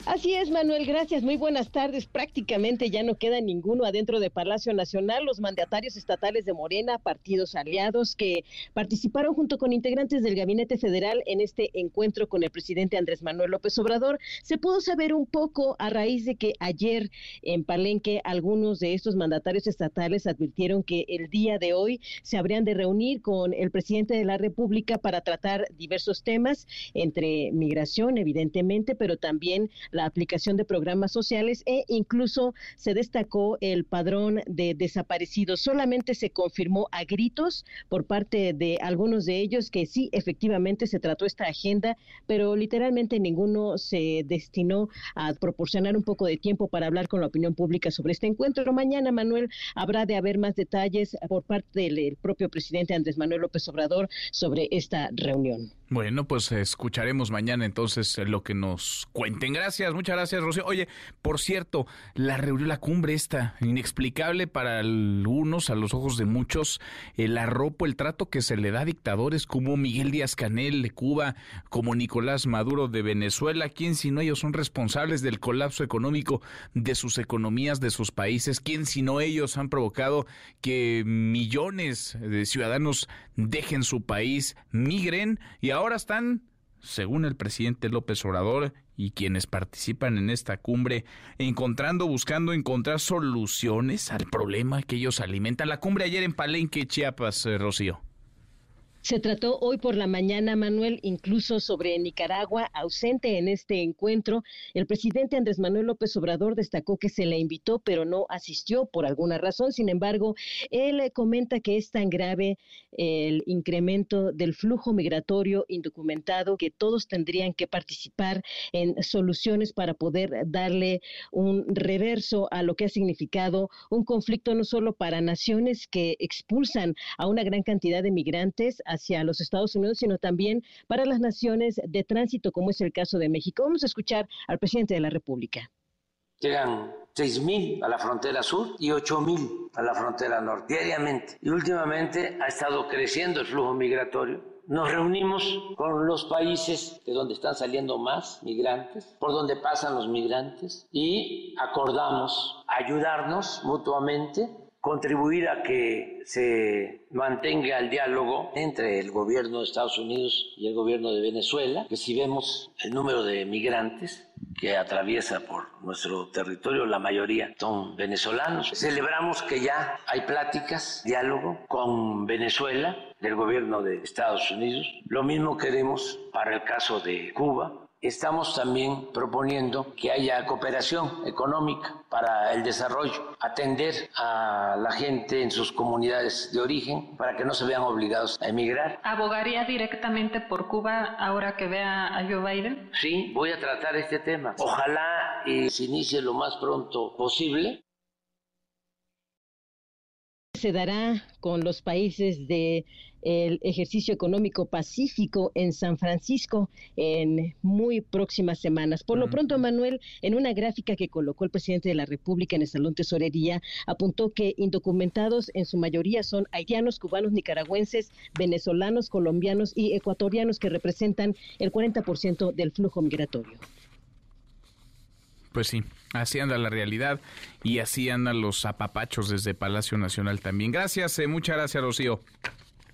Así es, Manuel, gracias. Muy buenas tardes. Prácticamente ya no queda ninguno adentro de Palacio Nacional. Los mandatarios estatales de Morena, partidos aliados que participaron junto con integrantes del Gabinete Federal en este encuentro con el presidente Andrés Manuel López Obrador, se pudo saber un poco a raíz de que ayer en Palenque algunos de estos mandatarios estatales advirtieron que el día de hoy se habrían de reunir con el presidente de la República para tratar diversos temas, entre migración, evidentemente, pero también la aplicación de programas sociales e incluso se destacó el padrón de desaparecidos. Solamente se confirmó a gritos por parte de algunos de ellos que sí, efectivamente se trató esta agenda, pero literalmente ninguno se destinó a proporcionar un poco de tiempo para hablar con la opinión pública sobre este encuentro. Mañana, Manuel, habrá de haber más detalles por parte del propio presidente Andrés Manuel López Obrador sobre esta reunión. Bueno, pues escucharemos mañana entonces lo que nos cuenten. Gracias, muchas gracias, Rocío. Oye, por cierto, la reunión, la cumbre esta, inexplicable para algunos, a los ojos de muchos, el arropo, el trato que se le da a dictadores como Miguel Díaz Canel de Cuba, como Nicolás Maduro de Venezuela, ¿quién si no ellos son responsables del colapso económico de sus economías, de sus países? ¿Quién si no ellos han provocado que millones de ciudadanos dejen su país, migren y ahora están, según el presidente López Obrador y quienes participan en esta cumbre, encontrando, buscando encontrar soluciones al problema que ellos alimentan. La cumbre ayer en Palenque, Chiapas, eh, Rocío. Se trató hoy por la mañana, Manuel, incluso sobre Nicaragua, ausente en este encuentro. El presidente Andrés Manuel López Obrador destacó que se le invitó, pero no asistió por alguna razón. Sin embargo, él comenta que es tan grave el incremento del flujo migratorio indocumentado que todos tendrían que participar en soluciones para poder darle un reverso a lo que ha significado un conflicto no solo para naciones que expulsan a una gran cantidad de migrantes, hacia los Estados Unidos, sino también para las naciones de tránsito, como es el caso de México. Vamos a escuchar al presidente de la República. Llegan 6.000 a la frontera sur y 8.000 a la frontera norte diariamente. Y últimamente ha estado creciendo el flujo migratorio. Nos reunimos con los países de donde están saliendo más migrantes, por donde pasan los migrantes, y acordamos ayudarnos mutuamente contribuir a que se mantenga el diálogo entre el gobierno de Estados Unidos y el gobierno de Venezuela, que si vemos el número de migrantes que atraviesa por nuestro territorio, la mayoría son venezolanos. Celebramos que ya hay pláticas, diálogo con Venezuela del gobierno de Estados Unidos. Lo mismo queremos para el caso de Cuba, Estamos también proponiendo que haya cooperación económica para el desarrollo, atender a la gente en sus comunidades de origen para que no se vean obligados a emigrar. ¿Abogaría directamente por Cuba ahora que vea a Joe Biden? Sí, voy a tratar este tema. Ojalá y se inicie lo más pronto posible se dará con los países de el ejercicio económico pacífico en San Francisco en muy próximas semanas. Por lo pronto, Manuel, en una gráfica que colocó el presidente de la República en el Salón Tesorería, apuntó que indocumentados en su mayoría son haitianos, cubanos, nicaragüenses, venezolanos, colombianos y ecuatorianos que representan el 40% del flujo migratorio. Pues sí, así anda la realidad y así andan los apapachos desde Palacio Nacional también. Gracias, eh, muchas gracias, Rocío.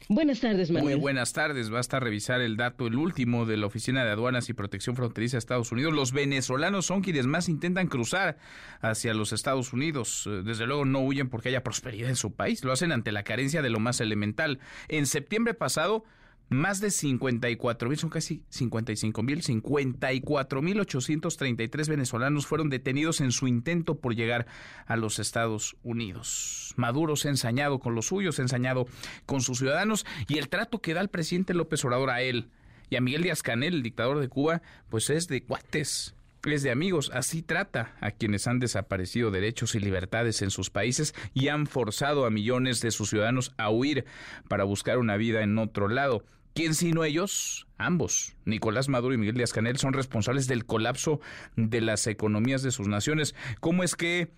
Buenas tardes, Manuel. Muy buenas tardes. Basta revisar el dato, el último de la Oficina de Aduanas y Protección Fronteriza de Estados Unidos. Los venezolanos son quienes más intentan cruzar hacia los Estados Unidos. Eh, desde luego no huyen porque haya prosperidad en su país. Lo hacen ante la carencia de lo más elemental. En septiembre pasado más de 54 mil, son casi 55 mil, 54 mil 833 venezolanos fueron detenidos en su intento por llegar a los Estados Unidos. Maduro se ha ensañado con los suyos, se ha ensañado con sus ciudadanos y el trato que da el presidente López Obrador a él y a Miguel Díaz Canel, el dictador de Cuba, pues es de cuates es de amigos. Así trata a quienes han desaparecido derechos y libertades en sus países y han forzado a millones de sus ciudadanos a huir para buscar una vida en otro lado. ¿Quién sino ellos? Ambos, Nicolás Maduro y Miguel Díaz Canel, son responsables del colapso de las economías de sus naciones. ¿Cómo es que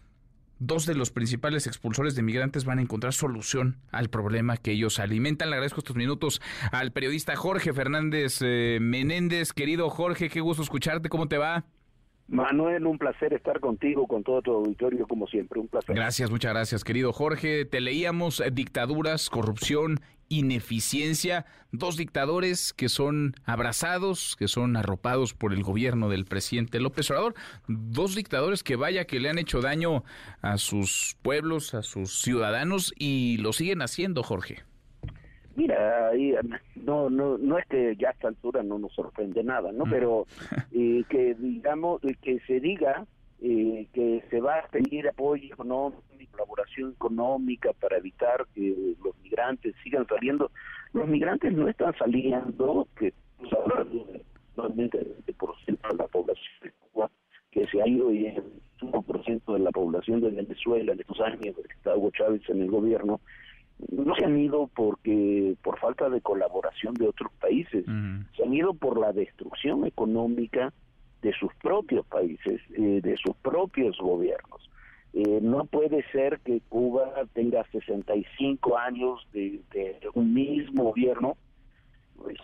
dos de los principales expulsores de migrantes van a encontrar solución al problema que ellos alimentan. Le agradezco estos minutos al periodista Jorge Fernández eh, Menéndez. Querido Jorge, qué gusto escucharte. ¿Cómo te va? Manuel, un placer estar contigo, con todo tu auditorio, como siempre, un placer. Gracias, muchas gracias, querido Jorge. Te leíamos eh, dictaduras, corrupción, ineficiencia, dos dictadores que son abrazados, que son arropados por el gobierno del presidente López Obrador, dos dictadores que vaya que le han hecho daño a sus pueblos, a sus ciudadanos y lo siguen haciendo, Jorge. Mira, no, no, no es que ya a esta altura no nos sorprende nada, ¿no? Mm. Pero (laughs) eh, que digamos, que se diga eh, que se va a pedir apoyo económico y colaboración económica para evitar que los migrantes sigan saliendo. Los migrantes no están saliendo, que normalmente el 20% de la población de Cuba, que se ha ido y el 1% de la población de Venezuela en estos años que está Hugo Chávez en el gobierno, no se han ido porque por falta de colaboración de otros países, se han ido por la destrucción económica de sus propios países, eh, de sus propios gobiernos. Eh, no puede ser que Cuba tenga 65 años de, un mismo gobierno,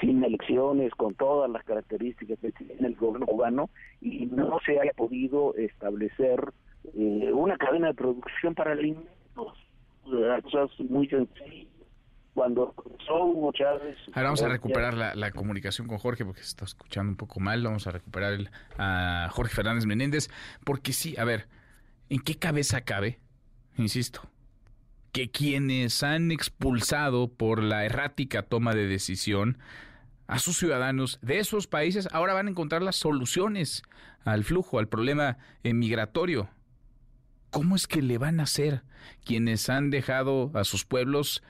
sin elecciones, con todas las características que tiene el gobierno cubano, y no se haya podido establecer eh, una cadena de producción para alimentos cosas muy sencillas. Cuando son Chávez... Ahora vamos a recuperar la, comunicación con Jorge porque se está escuchando un poco mal. Vamos a recuperar el, a Jorge Fernández Menéndez. Porque sí, a ver, ¿en qué cabeza cabe? Insisto, que quienes han expulsado por la errática toma de decisión a sus ciudadanos de esos países ahora van a encontrar las soluciones al flujo, al problema migratorio. ¿Cómo es que le van a hacer quienes han dejado a sus pueblos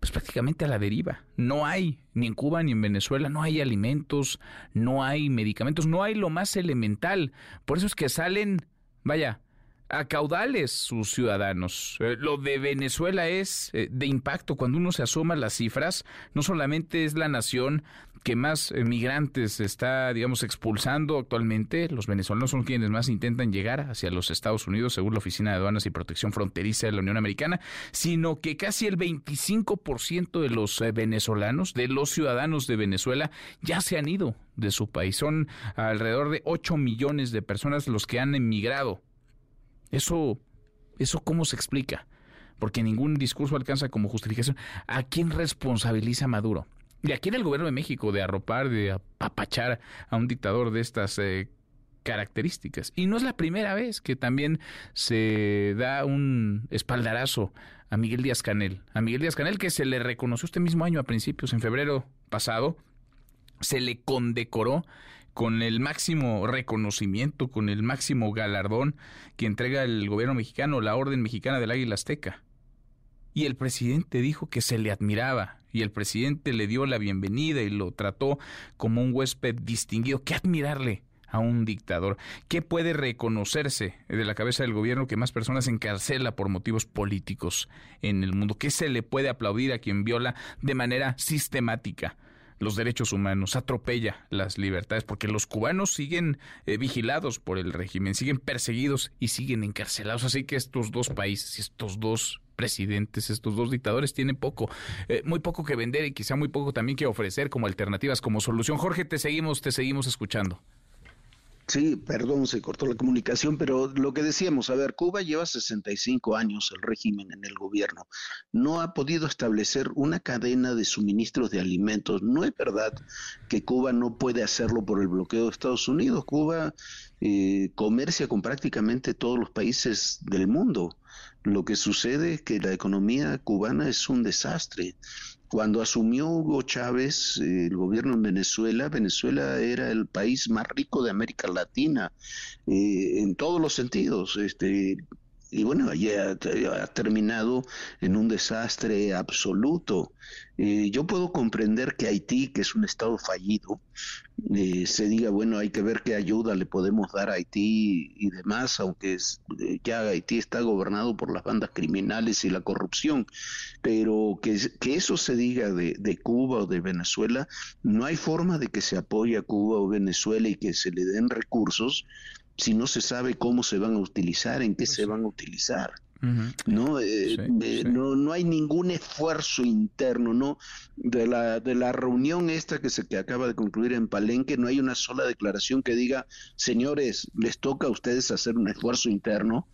pues prácticamente a la deriva? No hay, ni en Cuba ni en Venezuela, no hay alimentos, no hay medicamentos, no hay lo más elemental. Por eso es que salen, vaya, a caudales sus ciudadanos. Eh, lo de Venezuela es eh, de impacto. Cuando uno se asoma las cifras, no solamente es la nación que más eh, migrantes está, digamos, expulsando actualmente. Los venezolanos son quienes más intentan llegar hacia los Estados Unidos, según la Oficina de Aduanas y Protección Fronteriza de la Unión Americana, sino que casi el 25% de los eh, venezolanos, de los ciudadanos de Venezuela, ya se han ido de su país. Son alrededor de 8 millones de personas los que han emigrado. Eso, eso ¿cómo se explica? Porque ningún discurso alcanza como justificación. ¿A quién responsabiliza Maduro? De aquí en el gobierno de México de arropar, de apapachar a un dictador de estas eh, características. Y no es la primera vez que también se da un espaldarazo a Miguel Díaz Canel. A Miguel Díaz Canel que se le reconoció este mismo año a principios, en febrero pasado, se le condecoró con el máximo reconocimiento, con el máximo galardón que entrega el gobierno mexicano, la Orden Mexicana del Águila Azteca. Y el presidente dijo que se le admiraba y el presidente le dio la bienvenida y lo trató como un huésped distinguido. ¿Qué admirarle? a un dictador. ¿Qué puede reconocerse de la cabeza del gobierno que más personas encarcela por motivos políticos en el mundo? ¿Qué se le puede aplaudir a quien viola de manera sistemática los derechos humanos, atropella las libertades? Porque los cubanos siguen eh, vigilados por el régimen, siguen perseguidos y siguen encarcelados. Así que estos dos países, estos dos presidentes, estos dos dictadores, tienen poco, eh, muy poco que vender y quizá muy poco también que ofrecer como alternativas, como solución. Jorge, te seguimos, te seguimos escuchando. Sí, perdón, se cortó la comunicación, pero lo que decíamos, a ver, Cuba lleva 65 años el régimen en el gobierno. No ha podido establecer una cadena de suministros de alimentos. No es verdad que Cuba no puede hacerlo por el bloqueo de Estados Unidos. Cuba eh, comercia con prácticamente todos los países del mundo. Lo que sucede es que la economía cubana es un desastre. Cuando asumió Hugo Chávez eh, el gobierno en Venezuela, Venezuela era el país más rico de América Latina eh, en todos los sentidos. Este, y bueno, ya ha, terminado en un desastre absoluto. Eh, yo puedo comprender que Haití, que es un estado fallido, eh, se diga, bueno, hay que ver qué ayuda le podemos dar a Haití y demás, aunque eh, ya Haití está gobernado por las bandas criminales y la corrupción, pero que, que eso se diga de, de Cuba o de Venezuela, no hay forma de que se apoye a Cuba o Venezuela y que se le den recursos si no se sabe cómo se van a utilizar, en qué Pues se van a utilizar? ¿no? Eh, eh, no no hay ningún esfuerzo interno no de la de la reunión esta que se que acaba de concluir en Palenque no hay una sola declaración que diga señores les toca a ustedes hacer un esfuerzo interno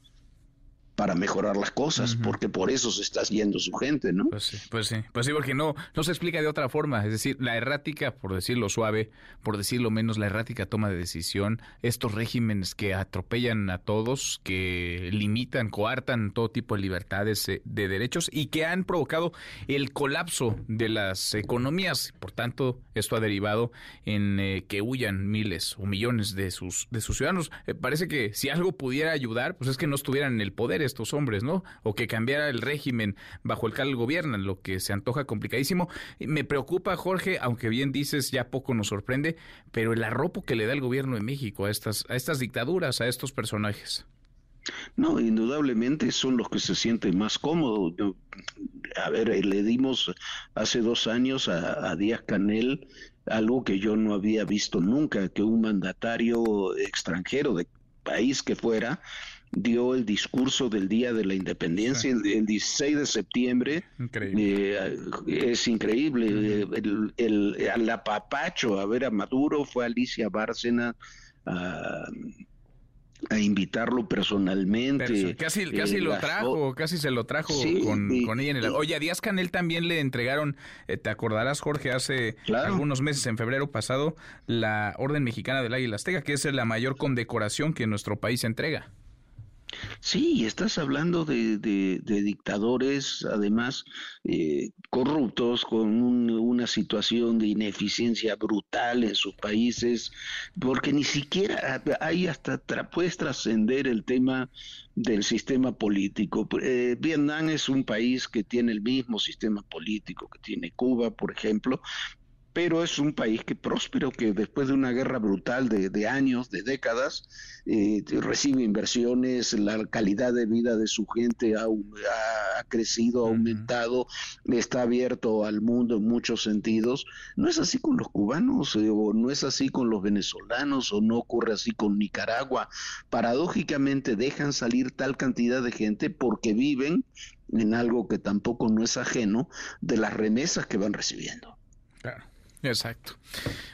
para mejorar las cosas, porque por eso se está yendo su gente, ¿no? Pues sí, pues sí, pues sí, porque no, no se explica de otra forma. Es decir, la errática, por decirlo suave, por decirlo menos, la errática toma de decisión, estos regímenes que atropellan a todos, que limitan, coartan todo tipo de libertades eh, de derechos y que han provocado el colapso de las economías. Por tanto, esto ha derivado en eh, que huyan miles o millones de sus, de sus ciudadanos. Eh, parece que si algo pudiera ayudar, pues es que no estuvieran en el poder estos hombres, ¿no? O que cambiara el régimen bajo el cual gobiernan, lo que se antoja complicadísimo. Me preocupa, Jorge, aunque bien dices, ya poco nos sorprende, pero el arropo que le da el gobierno de México a estas, a estas dictaduras, a estos personajes. No, indudablemente son los que se sienten más cómodos. A ver, eh, le dimos hace dos años a, a Díaz Canel algo que yo no había visto nunca, que un mandatario extranjero de país que fuera dio el discurso del Día de la Independencia el, el 16 de septiembre. Eh, es increíble. el, el, al apapacho a ver a Maduro fue Alicia Bárcena a, a invitarlo personalmente. Perso casi casi eh, lo las trajo, casi se lo trajo Sí, con, y- con ella en el... Oye, a Díaz Canel también le entregaron, eh, te acordarás, Jorge, hace algunos meses, en febrero pasado, la Orden Mexicana del Águila Azteca, que es la mayor condecoración que nuestro país entrega. Sí, estás hablando de, de- dictadores, además, eh, corruptos, con un- una situación de ineficiencia brutal en sus países, porque ni siquiera hay hasta, tra- puedes trascender el tema del sistema político. Eh, Vietnam es un país que tiene el mismo sistema político que tiene Cuba, por ejemplo, pero es un país que próspero, que después de una guerra brutal de, de años, de décadas, eh, recibe inversiones, la calidad de vida de su gente ha, ha- ha crecido, ha aumentado, está abierto al mundo en muchos sentidos. No es así con los cubanos, eh, o no es así con los venezolanos, o no ocurre así con Nicaragua. Paradójicamente dejan salir tal cantidad de gente porque viven en algo que tampoco no es ajeno de las remesas que van recibiendo. Claro. Exacto.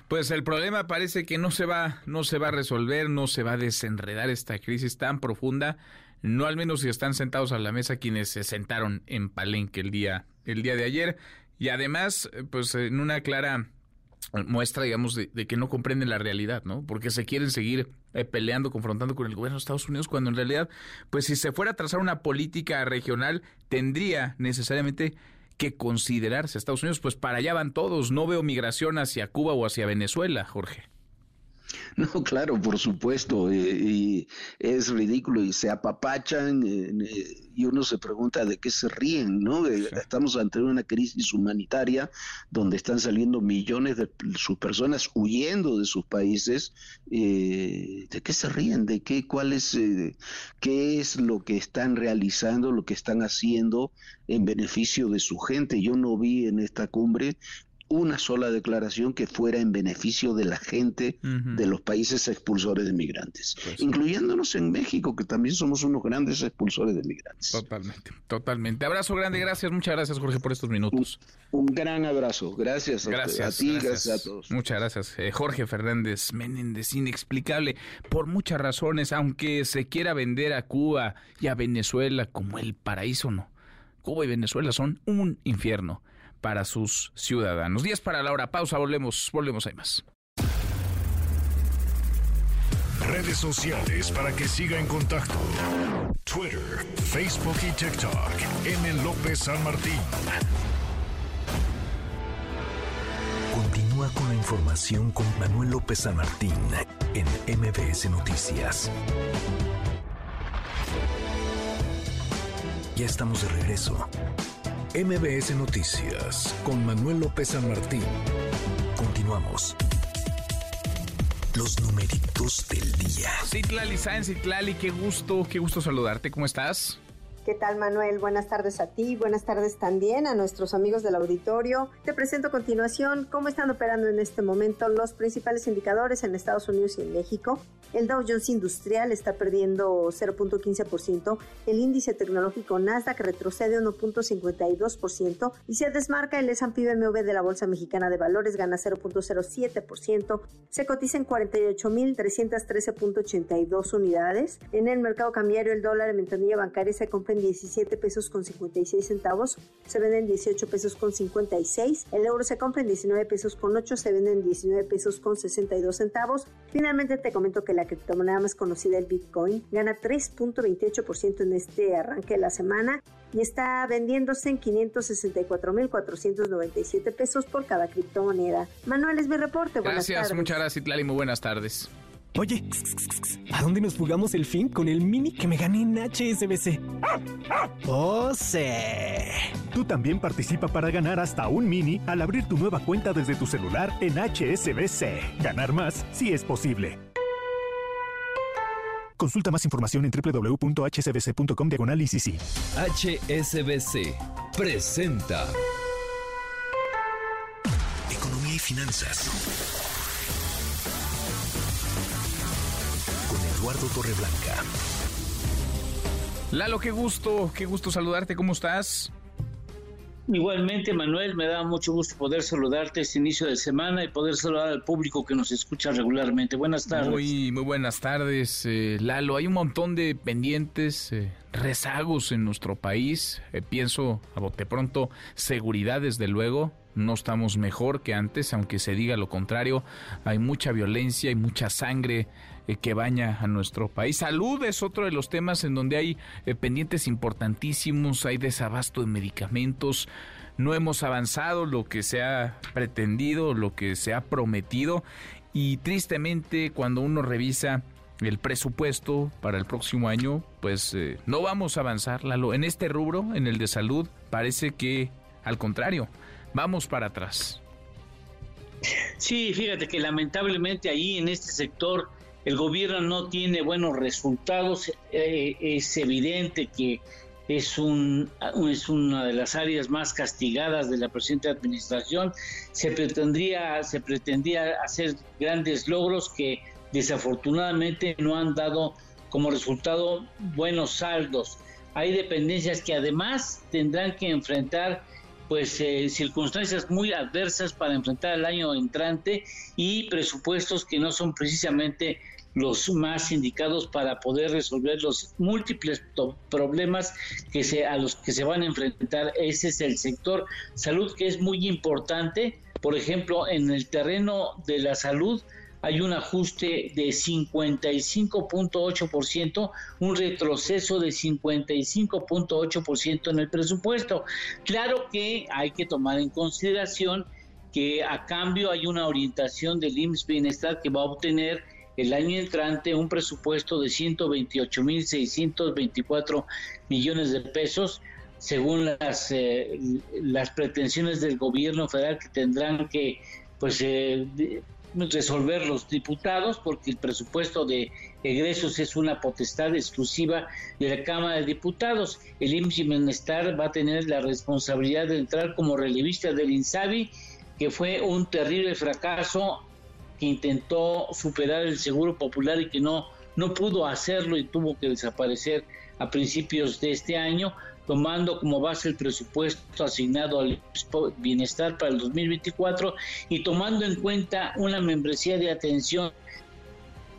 Pues el problema parece que no se va, no se va a resolver, no se va a desenredar esta crisis tan profunda, no al menos si están sentados a la mesa quienes se sentaron en Palenque el día, el día de ayer, y además, pues en una clara muestra, digamos, de, de que no comprenden la realidad, ¿no? Porque se quieren seguir eh, peleando, confrontando con el gobierno de Estados Unidos, cuando en realidad, pues si se fuera a trazar una política regional, tendría necesariamente que considerarse Estados Unidos, pues para allá van todos. No veo migración hacia Cuba o hacia Venezuela, Jorge. (laughs) No, claro, por supuesto, eh, y es ridículo y se apapachan eh, eh, y uno se pregunta de qué se ríen, ¿no? Estamos ante una crisis humanitaria donde están saliendo millones de sus personas huyendo de sus países. eh, ¿De qué se ríen? ¿De qué, cuál es, qué es lo que están realizando, lo que están haciendo en beneficio de su gente? Yo no vi en esta cumbre una sola declaración que fuera en beneficio de la gente de los países expulsores de migrantes, incluyéndonos en México, que también somos unos grandes expulsores de migrantes. Totalmente, totalmente. Abrazo grande, gracias, muchas gracias Jorge por estos minutos. Un gran abrazo, gracias a, Gracias, a ti, gracias. gracias a todos. Muchas gracias. Eh, Jorge Fernández Menéndez, inexplicable por muchas razones, aunque se quiera vender a Cuba y a Venezuela como el paraíso, no. Cuba y Venezuela son un infierno para sus ciudadanos. 10 para la hora, pausa, volvemos, volvemos, hay más. Redes sociales para que siga en contacto: Twitter, Facebook y TikTok. M. López San Martín. Continúa con la información con Manuel López San Martín en MBS Noticias. Ya estamos de regreso. MBS Noticias con Manuel López San Martín. Continuamos. Los numeritos del día. Citlali Sáenz, Citlali, qué gusto, qué gusto saludarte, ¿cómo estás? ¿Qué tal Manuel? Buenas tardes a ti, buenas tardes también a nuestros amigos del auditorio. Te presento a continuación cómo están operando en este momento los principales indicadores en Estados Unidos y en México. El Dow Jones Industrial está perdiendo 0.15%, el índice tecnológico Nasdaq retrocede 1.52% y se desmarca el S&P BMW de la Bolsa Mexicana de Valores gana 0.07%, se cotiza en 48.313.82 unidades. En el mercado cambiario el dólar en ventanilla bancaria se compra 17 pesos con 56 centavos, se venden 18 pesos con 56, el euro se compra en 19 pesos con 8, se vende en 19 pesos con 62 centavos. Finalmente te comento que la criptomoneda más conocida, el Bitcoin, gana 3.28% en este arranque de la semana y está vendiéndose en 564.497 pesos por cada criptomoneda. Manuel es mi reporte. Buenas gracias, muchas gracias, Itlali. Muy buenas tardes. Oye, ¿a dónde nos jugamos el fin con el mini que me gané en HSBC? ¡Oh, sí! Tú también participa para ganar hasta un mini al abrir tu nueva cuenta desde tu celular en HSBC. Ganar más si es posible. Consulta más información en www.hsbc.com diagonal HSBC presenta Economía y Finanzas Eduardo Torreblanca. Lalo, qué gusto, qué gusto saludarte, ¿cómo estás? Igualmente, Manuel, me da mucho gusto poder saludarte este inicio de semana y poder saludar al público que nos escucha regularmente. Buenas tardes. Muy, muy buenas tardes, eh, Lalo. Hay un montón de pendientes, eh, rezagos en nuestro país. Eh, pienso, a bote pronto, seguridad, desde luego. No estamos mejor que antes, aunque se diga lo contrario. Hay mucha violencia, hay mucha sangre eh, que baña a nuestro país. Salud es otro de los temas en donde hay eh, pendientes importantísimos, hay desabasto de medicamentos, no hemos avanzado lo que se ha pretendido, lo que se ha prometido y tristemente cuando uno revisa el presupuesto para el próximo año, pues eh, no vamos a avanzar. En este rubro, en el de salud, parece que al contrario, vamos para atrás. Sí, fíjate que lamentablemente ahí en este sector el gobierno no tiene buenos resultados, eh, es evidente que es, un, una de las áreas más castigadas de la presente administración. Se pretendía, se pretendía hacer grandes logros que desafortunadamente no han dado como resultado buenos saldos. Hay dependencias que además tendrán que enfrentar pues eh, circunstancias muy adversas para enfrentar el año entrante y presupuestos que no son precisamente los más indicados para poder resolver los múltiples problemas que se, a los que se van a enfrentar. Ese es el sector salud que es muy importante. Por ejemplo, en el terreno de la salud hay un ajuste de 55.8%, un retroceso de 55.8% en el presupuesto. Claro que hay que tomar en consideración que a cambio hay una orientación del IMSS Bienestar que va a obtener el año entrante un presupuesto de 128.624 millones de pesos, según las, eh, las pretensiones del gobierno federal que tendrán que pues eh, resolver los diputados, porque el presupuesto de egresos es una potestad exclusiva de la Cámara de Diputados. El IMSS Bienestar va a tener la responsabilidad de entrar como relevista del INSABI, que fue un terrible fracaso que intentó superar el Seguro Popular y que no, no pudo hacerlo y tuvo que desaparecer a principios de este año, tomando como base el presupuesto asignado al bienestar para el 2024 y tomando en cuenta una membresía de atención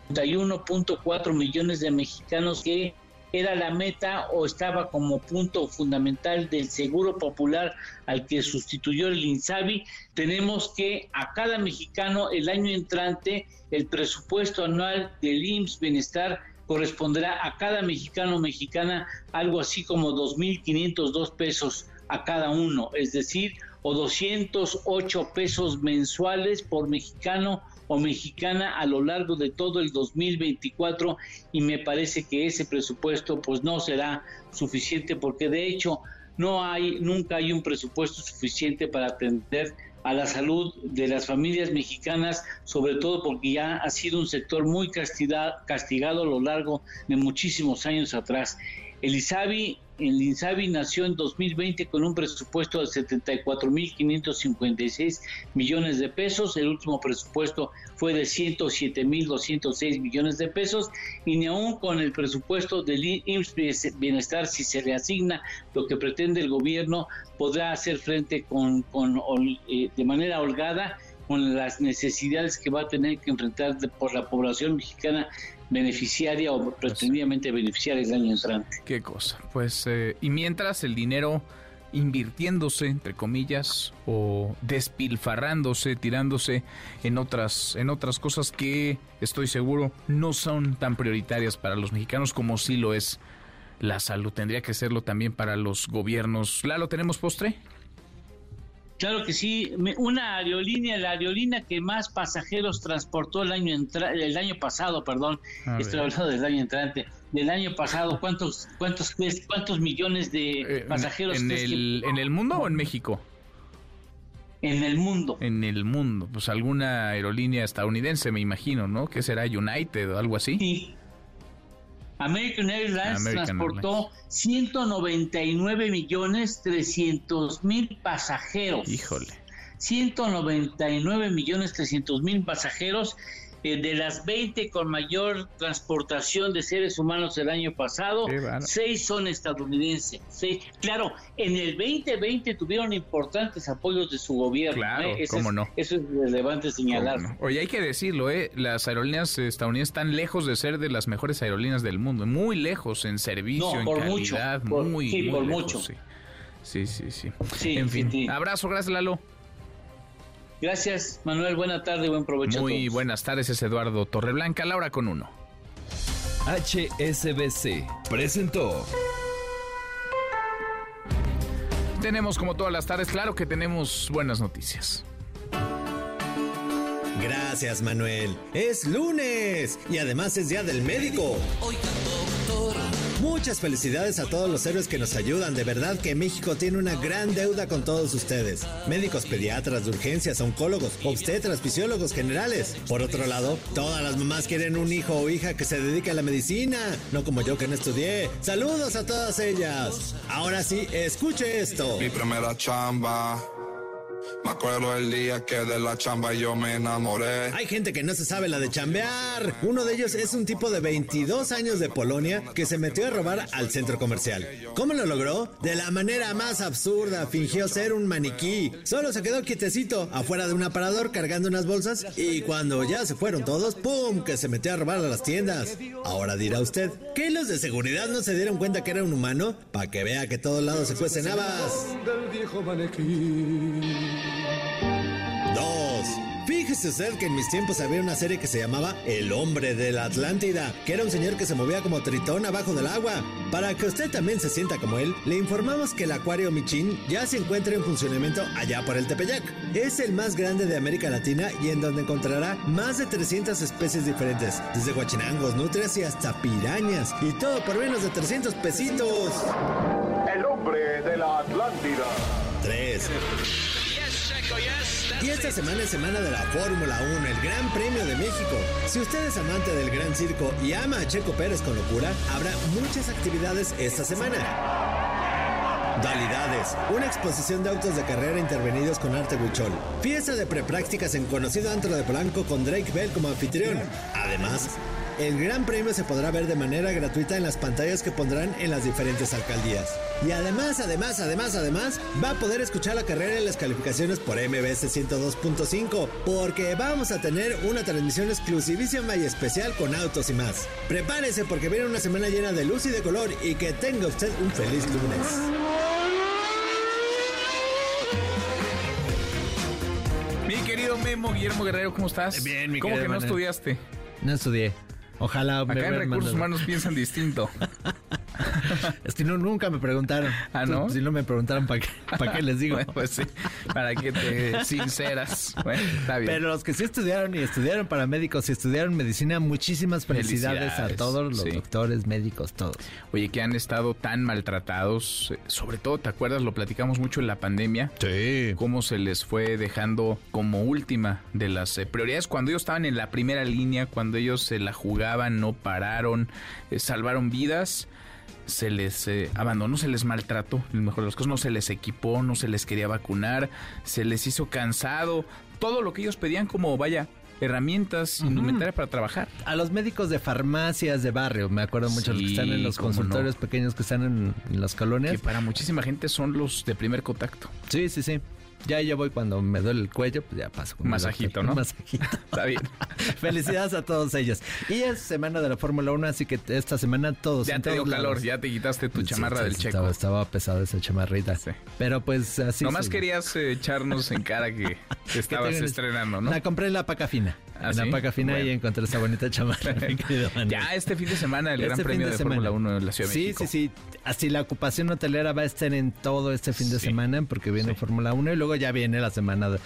de 1.4 millones de mexicanos que era la meta o estaba como punto fundamental del seguro popular al que sustituyó el INSABI, tenemos que a cada mexicano el año entrante el presupuesto anual del IMSS Bienestar corresponderá a cada mexicano o mexicana algo así como 2.502 pesos a cada uno, es decir, o 208 pesos mensuales por mexicano o mexicana a lo largo de todo el 2024 y me parece que ese presupuesto pues no será suficiente porque de hecho no hay nunca hay un presupuesto suficiente para atender a la salud de las familias mexicanas, sobre todo porque ya ha sido un sector muy castigado, a lo largo de muchísimos años atrás. El ISABI el INSABI nació en 2020 con un presupuesto de 74.556 millones de pesos. El último presupuesto fue de 107.206 millones de pesos. Y ni aún con el presupuesto del IMSS Bienestar, si se le asigna lo que pretende el gobierno, podrá hacer frente con, eh, de manera holgada con las necesidades que va a tener que enfrentar por la población mexicana beneficiaria o pretendidamente beneficiaria el año entrante. Qué cosa. Pues, eh, y mientras el dinero invirtiéndose, entre comillas, o despilfarrándose, tirándose en otras, en otras cosas que estoy seguro no son tan prioritarias para los mexicanos como sí lo es la salud. Tendría que serlo también para los gobiernos. ¿Lalo, tenemos postre? Claro que sí, una aerolínea, la aerolínea que más pasajeros transportó el año el año pasado, perdón, estoy hablando del año entrante, del año pasado, ¿cuántos cuántos cuántos millones de eh, pasajeros en, el, en el mundo o en México? En el mundo. En el mundo, pues alguna aerolínea estadounidense, me imagino, ¿no? ¿Qué será United o algo así? Sí. American Airlines transportó 199 millones 300 mil pasajeros. Híjole. 199 millones 300 mil pasajeros de las 20 con mayor transportación de seres humanos el año pasado, 6 son estadounidenses. Claro, en el 2020 tuvieron importantes apoyos de su gobierno. Claro, ¿eh? cómo no. Eso es relevante señalar. Oye, hay que decirlo, ¿eh? las aerolíneas estadounidenses están lejos de ser de las mejores aerolíneas del mundo, muy lejos en servicio, en calidad, muy, sí, por mucho. Sí, sí, sí. en fin, abrazo, gracias Lalo. Gracias, Manuel. Buena tarde, buen provecho. Muy buenas tardes, es Eduardo Torreblanca, Laura con uno. HSBC presentó. Tenemos como todas las tardes, claro que tenemos buenas noticias. Gracias, Manuel. Es lunes y además es día del médico. Oiga, doctor. Muchas felicidades a todos los héroes que nos ayudan. De verdad que México tiene una gran deuda con todos ustedes. Médicos, pediatras, de urgencias, oncólogos, obstetras, fisiólogos generales. Por otro lado, todas las mamás quieren un hijo o hija que se dedique a la medicina, no como yo que no estudié. Saludos a todas ellas. Ahora sí, escuche esto. Mi primera chamba me acuerdo el día que de la chamba yo me enamoré. Hay gente que no se sabe la de chambear. Uno de ellos es un tipo de 22 años de Polonia que se metió a robar al centro comercial. ¿Cómo lo logró? De la manera más absurda. Fingió ser un maniquí. Solo se quedó quietecito afuera de un aparador cargando unas bolsas y cuando ya se fueron todos, ¡pum! que se metió a robar a las tiendas. Ahora dirá usted, ¿qué los de seguridad no se dieron cuenta que era un humano? Para que vea que todos lados se cuecen habas. Del viejo maniquí. Fíjese usted que en mis tiempos había una serie que se llamaba El hombre de la Atlántida, que era un señor que se movía como tritón abajo del agua. Para que usted también se sienta como él, le informamos que el acuario Michin ya se encuentra en funcionamiento allá por el Tepeyac. Es el más grande de América Latina y en donde encontrará más de 300 especies diferentes, desde guachinangos, nutrias y hasta pirañas. Y todo por menos de 300 pesitos. El hombre de la Atlántida. 3. Y esta semana es semana de la Fórmula 1, el Gran Premio de México. Si usted es amante del Gran Circo y ama a Checo Pérez con locura, habrá muchas actividades esta semana. Dualidades, una exposición de autos de carrera intervenidos con arte huichol. Fiesta de preprácticas en conocido antro de Polanco con Drake Bell como anfitrión. Además, el Gran Premio se podrá ver de manera gratuita en las pantallas que pondrán en las diferentes alcaldías. Y además, además, además, además, va a poder escuchar la carrera en las calificaciones por MBS 102.5, porque vamos a tener una transmisión exclusivísima y especial con autos y más. Prepárese porque viene una semana llena de luz y de color y que tenga usted un feliz lunes. Mi querido Memo Guillermo Guerrero, ¿cómo estás? Bien, mi ¿Cómo que no estudiaste? No estudié. Ojalá Acá en recursos humanos piensan distinto. (laughs) (laughs) es que no, nunca me preguntaron. Ah, ¿no? Si no me preguntaron, ¿para qué, (laughs) para qué les digo? pues sí, para que te (laughs) sinceras. Bueno, está bien. Pero los que sí estudiaron y estudiaron para médicos y estudiaron medicina, muchísimas felicidades, a todos los doctores, médicos, todos. Oye, que han estado tan maltratados, sobre todo, ¿te acuerdas? Lo platicamos mucho en la pandemia. Sí. Cómo se les fue dejando como última de las eh, prioridades cuando ellos estaban en la primera línea, cuando ellos se la jugaban, no pararon, eh, salvaron vidas se les eh, abandonó, se les maltrató, en mejor de los casos, no se les equipó, no se les quería vacunar, se les hizo cansado, todo lo que ellos pedían como, vaya, herramientas, indumentaria para trabajar. A los médicos de farmacias de barrio, me acuerdo mucho, los que están en los consultorios pequeños que están en, en, las colonias. Que para muchísima gente son los de primer contacto. Sí, sí, sí. Ya yo voy cuando me duele el cuello, pues ya paso. Con masajito, ¿no? (laughs) Masajito. (laughs) Está bien. (laughs) Felicidades a todos ellos. Y es semana de la Fórmula 1, así que esta semana todos. Ya te dio calor, ya te quitaste tu chamarra del checo. Estaba, estaba pesada esa chamarrita. Sí. Pero pues así. Nomás querías eh, echarnos en cara que, que estabas estrenando, ¿no? La compré en la paca fina. ¿Ah, en la paca fina y encontré esa bonita chamarra. (laughs) ya este fin de semana, el este Gran Premio de, de Fórmula 1 en la Ciudad de sí, México. Sí, sí, sí. Así la ocupación hotelera va a estar en todo este fin de semana porque viene Fórmula 1 y luego ya viene la semana de,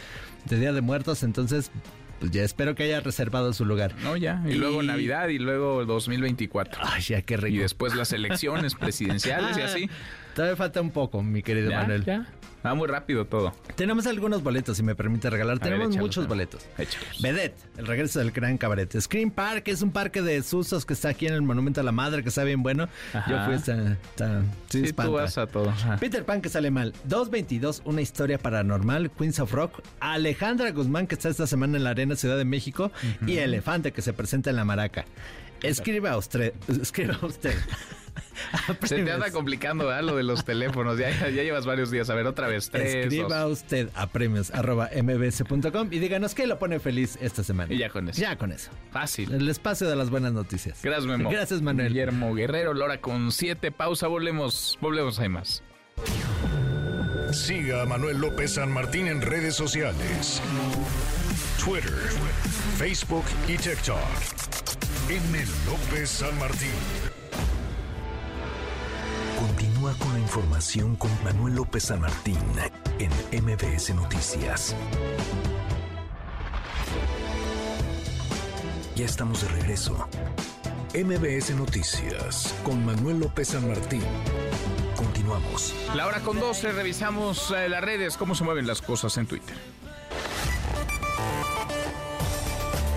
de Día de Muertos. Entonces, pues ya espero que haya reservado su lugar. No, ya. Y, luego Navidad y luego 2024. Ay, ya qué rico. Y después las elecciones (laughs) presidenciales y así. Todavía falta un poco, mi querido ¿Ya? Manuel. Ya. Va muy rápido todo. Tenemos algunos boletos, si me permite regalar. A Tenemos ver, échalos, muchos boletos. Échalos. Vedette, el regreso del gran cabaret. Screen Park es un parque de susos que está aquí en el Monumento a la Madre, que está bien bueno. Ajá. Yo fui esta sí, Sí, espanta. tú vas a todo. Ajá. Peter Pan que sale mal. 222, una historia paranormal. Queens of Rock. Alejandra Guzmán que está esta semana en la Arena Ciudad de México. Y Elefante que se presenta en la Maraca. Escriba usted. Escriba usted. (laughs) Se te anda complicando ¿verdad? lo de los teléfonos. Ya, ya, llevas varios días. A ver, otra vez. Tres, Escriba dos. usted a premios arroba mbs.com y díganos qué lo pone feliz esta semana. Y ya con eso. Ya con eso. Fácil. El espacio de las buenas noticias. Gracias, Memo. Gracias, Manuel. Guillermo Guerrero, Lora con siete. Pausa, volvemos. Volvemos, hay más. Siga a Manuel López San Martín en redes sociales. Twitter, Facebook y TikTok. M. López San Martín. Continúa con la información con Manuel López San Martín en MBS Noticias. Ya estamos de regreso. MBS Noticias con Manuel López San Martín. Continuamos. La hora con 12, revisamos eh, las redes, cómo se mueven las cosas en Twitter.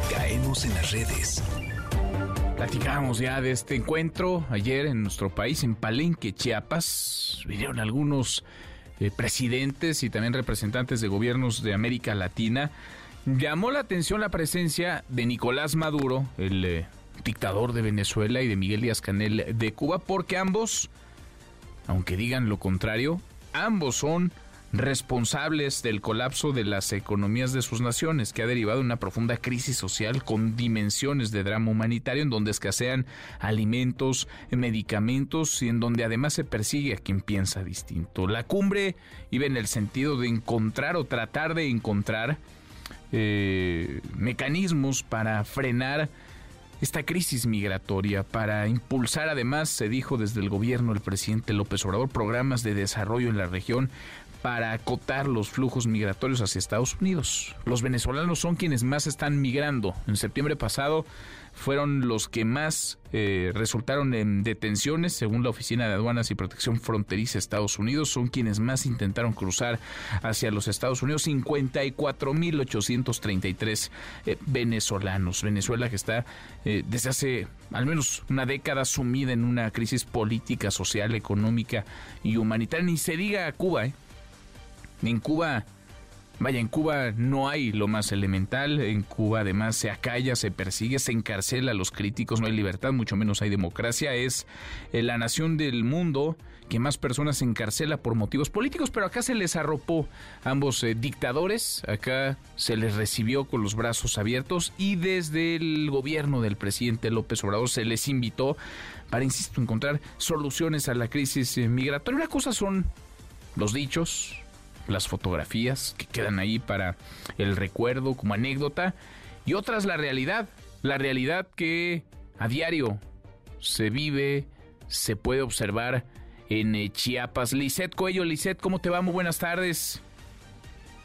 Caemos en las redes. Platicábamos ya de este encuentro ayer en nuestro país, en Palenque, Chiapas. Vinieron algunos eh, presidentes y también representantes de gobiernos de América Latina. Llamó la atención la presencia de Nicolás Maduro, el eh, dictador de Venezuela, y de Miguel Díaz Canel de Cuba, porque ambos, aunque digan lo contrario, ambos son responsables del colapso de las economías de sus naciones, que ha derivado en una profunda crisis social con dimensiones de drama humanitario, en donde escasean alimentos, medicamentos y en donde además se persigue a quien piensa distinto. La cumbre iba en el sentido de encontrar o tratar de encontrar eh, mecanismos para frenar esta crisis migratoria para impulsar además, se dijo desde el gobierno del presidente López Obrador, programas de desarrollo en la región para acotar los flujos migratorios hacia Estados Unidos. Los venezolanos son quienes más están migrando. En septiembre pasado fueron los que más eh, resultaron en detenciones, según la Oficina de Aduanas y Protección Fronteriza de Estados Unidos, son quienes más intentaron cruzar hacia los Estados Unidos, 54.833 eh, venezolanos. Venezuela que está eh, desde hace al menos una década sumida en una crisis política, social, económica y humanitaria. Ni se diga Cuba, ¿eh? En Cuba Vaya, en Cuba no hay lo más elemental, en Cuba además se acalla, se persigue, se encarcela a los críticos, no hay libertad, mucho menos hay democracia, es eh, la nación del mundo que más personas encarcela por motivos políticos, pero acá se les arropó ambos eh, dictadores, acá se les recibió con los brazos abiertos y desde el gobierno del presidente López Obrador se les invitó para, insisto, encontrar soluciones a la crisis eh, migratoria. Una cosa son los dichos, las fotografías que quedan ahí para el recuerdo como anécdota y otras la realidad, la realidad que a diario se vive, se puede observar en eh, Chiapas. Lisette Coello, Lisette, ¿cómo te va? Muy buenas tardes.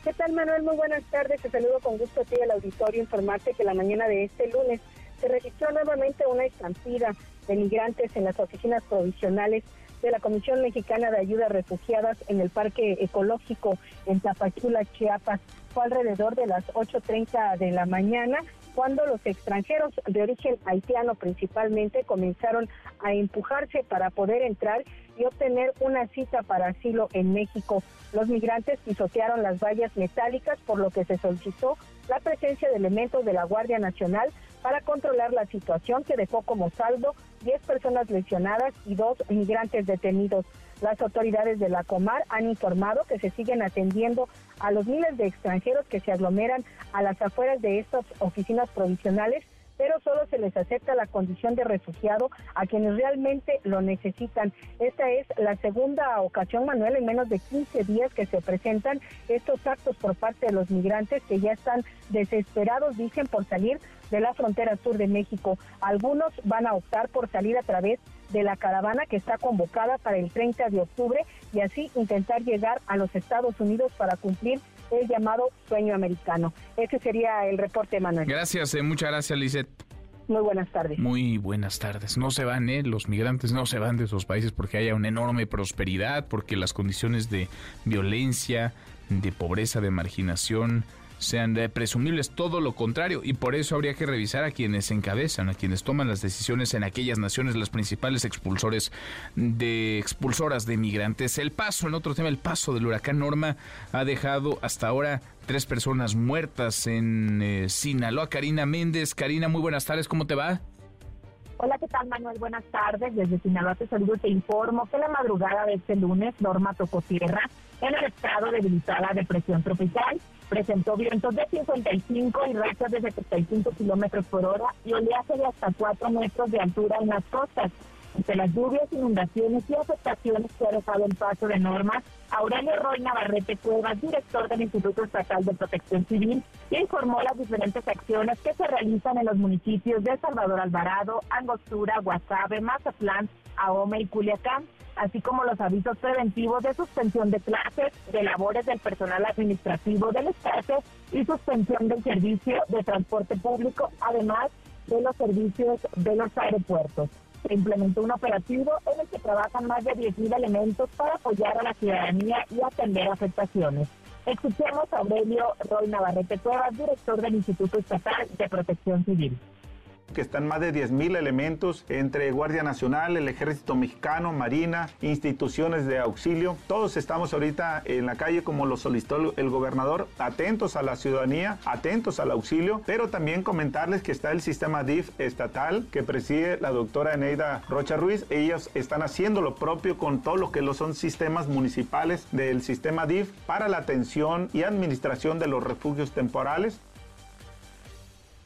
¿Qué tal, Manuel? Muy buenas tardes. Te saludo con gusto a ti al auditorio. Informarte que la mañana de este lunes se registró nuevamente una estampida de migrantes en las oficinas provisionales de la Comisión Mexicana de Ayuda a Refugiadas en el Parque Ecológico en Tapachula, Chiapas. Fue alrededor de las 8.30 de la mañana cuando los extranjeros de origen haitiano principalmente comenzaron a empujarse para poder entrar y obtener una cita para asilo en México. Los migrantes pisotearon las vallas metálicas, por lo que se solicitó la presencia de elementos de la Guardia Nacional para controlar la situación que dejó como saldo 10 personas lesionadas y dos migrantes detenidos. Las autoridades de la Comar han informado que se siguen atendiendo a los miles de extranjeros que se aglomeran a las afueras de estas oficinas provisionales pero solo se les acepta la condición de refugiado a quienes realmente lo necesitan. Esta es la segunda ocasión, Manuel, en menos de 15 días que se presentan estos actos por parte de los migrantes que ya están desesperados, dicen, por salir de la frontera sur de México. Algunos van a optar por salir a través de la caravana que está convocada para el 30 de octubre y así intentar llegar a los Estados Unidos para cumplir el llamado sueño americano. Ese sería el reporte, Manuel. Gracias, eh, muchas gracias, Lizeth. Muy buenas tardes. Muy buenas tardes. No se van, ¿eh? Los migrantes no se van de esos países porque haya una enorme prosperidad, porque las condiciones de violencia, de pobreza, de marginación, sean presumibles, todo lo contrario, y por eso habría que revisar a quienes encabezan, a quienes toman las decisiones en aquellas naciones, las principales expulsores de expulsoras de migrantes. El paso, en otro tema, el paso del huracán Norma ha dejado hasta ahora tres personas muertas en eh, Sinaloa. Karina Méndez, Karina, muy buenas tardes, ¿cómo te va? Hola, ¿qué tal Manuel? Buenas tardes. Desde Sinaloa te saludo te informo que la madrugada de este lunes Norma tocó tierra en el estado debilitada depresión tropical presentó vientos de 55 y rachas de 75 kilómetros por hora y oleaje de hasta 4 metros de altura en las costas. Entre las lluvias, inundaciones y afectaciones que ha dejado el paso de normas, Aurelio Roy Navarrete Cuevas, director del Instituto Estatal de Protección Civil, informó las diferentes acciones que se realizan en los municipios de Salvador Alvarado, Angostura, Guasave, Mazatlán, Ahome y Culiacán así como los avisos preventivos de suspensión de clases, de labores del personal administrativo del Estado y suspensión del servicio de transporte público, además de los servicios de los aeropuertos. Se implementó un operativo en el que trabajan más de 10.000 elementos para apoyar a la ciudadanía y atender afectaciones. Escuchemos a Aurelio Roy Navarrete Cuevas, director del Instituto Estatal de Protección Civil que están más de 10.000 elementos entre Guardia Nacional, el Ejército Mexicano, Marina, instituciones de auxilio. Todos estamos ahorita en la calle como lo solicitó el gobernador, atentos a la ciudadanía, atentos al auxilio, pero también comentarles que está el sistema DIF estatal que preside la doctora Eneida Rocha Ruiz. Ellos están haciendo lo propio con todo lo que lo son sistemas municipales del sistema DIF para la atención y administración de los refugios temporales.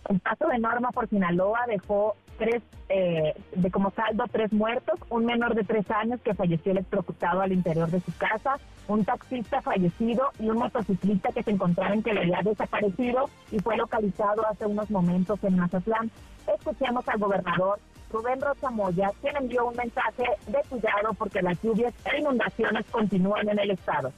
El paso de norma por Sinaloa dejó tres, eh, de como saldo tres muertos, un menor de tres años que falleció electrocutado al interior de su casa, un taxista fallecido y un motociclista que se encontraba en que le había desaparecido y fue localizado hace unos momentos en Mazatlán. Escuchemos al gobernador Rubén Rocha Moya, quien envió un mensaje de cuidado porque las lluvias e inundaciones continúan en el estado.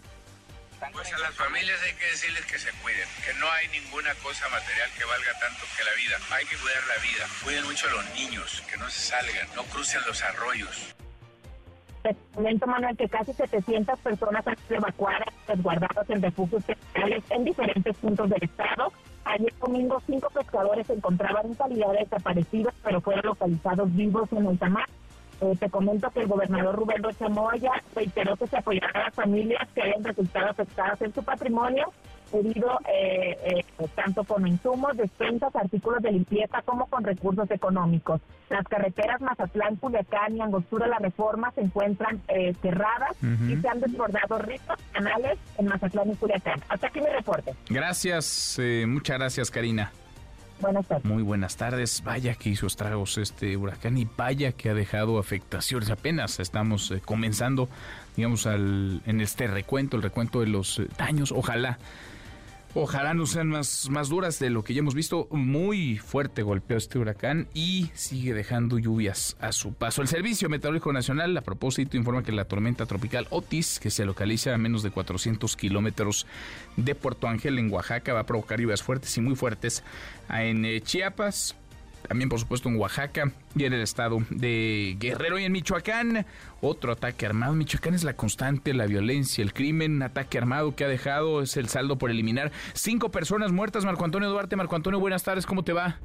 Pues a las familias hay que decirles que se cuiden, que no hay ninguna cosa material que valga tanto que la vida. Hay que cuidar la vida. Cuiden mucho a los niños, que no se salgan, no crucen los arroyos. Comento, Manuel, que casi 700 personas han sido evacuadas, resguardadas en refugios temporales en diferentes puntos del estado. Ayer domingo, cinco pescadores se encontraban en calidad de desaparecidos, pero fueron localizados vivos en el Tamar. Eh, te comento que el gobernador Rubén Rocha Moya reiteró que se apoyará a las familias que hayan resultado afectadas en su patrimonio debido eh, eh, tanto con insumos, despensas, artículos de limpieza como con recursos económicos. Las carreteras Mazatlán, Culiacán y Angostura La Reforma se encuentran cerradas y se han desbordado ricos canales en Mazatlán y Culiacán. Hasta aquí mi reporte. Gracias, muchas gracias Karina. Buenas tardes. Muy buenas tardes. Vaya que hizo estragos este huracán y vaya que ha dejado afectaciones. Apenas estamos eh, comenzando, digamos, al, en este recuento, el recuento de los eh, daños. Ojalá Ojalá no sean más, más duras de lo que ya hemos visto. Muy fuerte golpeó este huracán y sigue dejando lluvias a su paso. El Servicio Meteorológico Nacional, a propósito, informa que la tormenta tropical Otis, que se localiza a menos de 400 kilómetros de Puerto Ángel, en Oaxaca, va a provocar lluvias fuertes y muy fuertes en eh, Chiapas, también por supuesto en Oaxaca y en el estado de Guerrero y en Michoacán. Otro ataque armado. Michoacán es la constante, la violencia, el crimen, ataque armado que ha dejado, es el saldo por eliminar. Cinco personas muertas. Marco Antonio Duarte, Marco Antonio, buenas tardes, ¿cómo te va?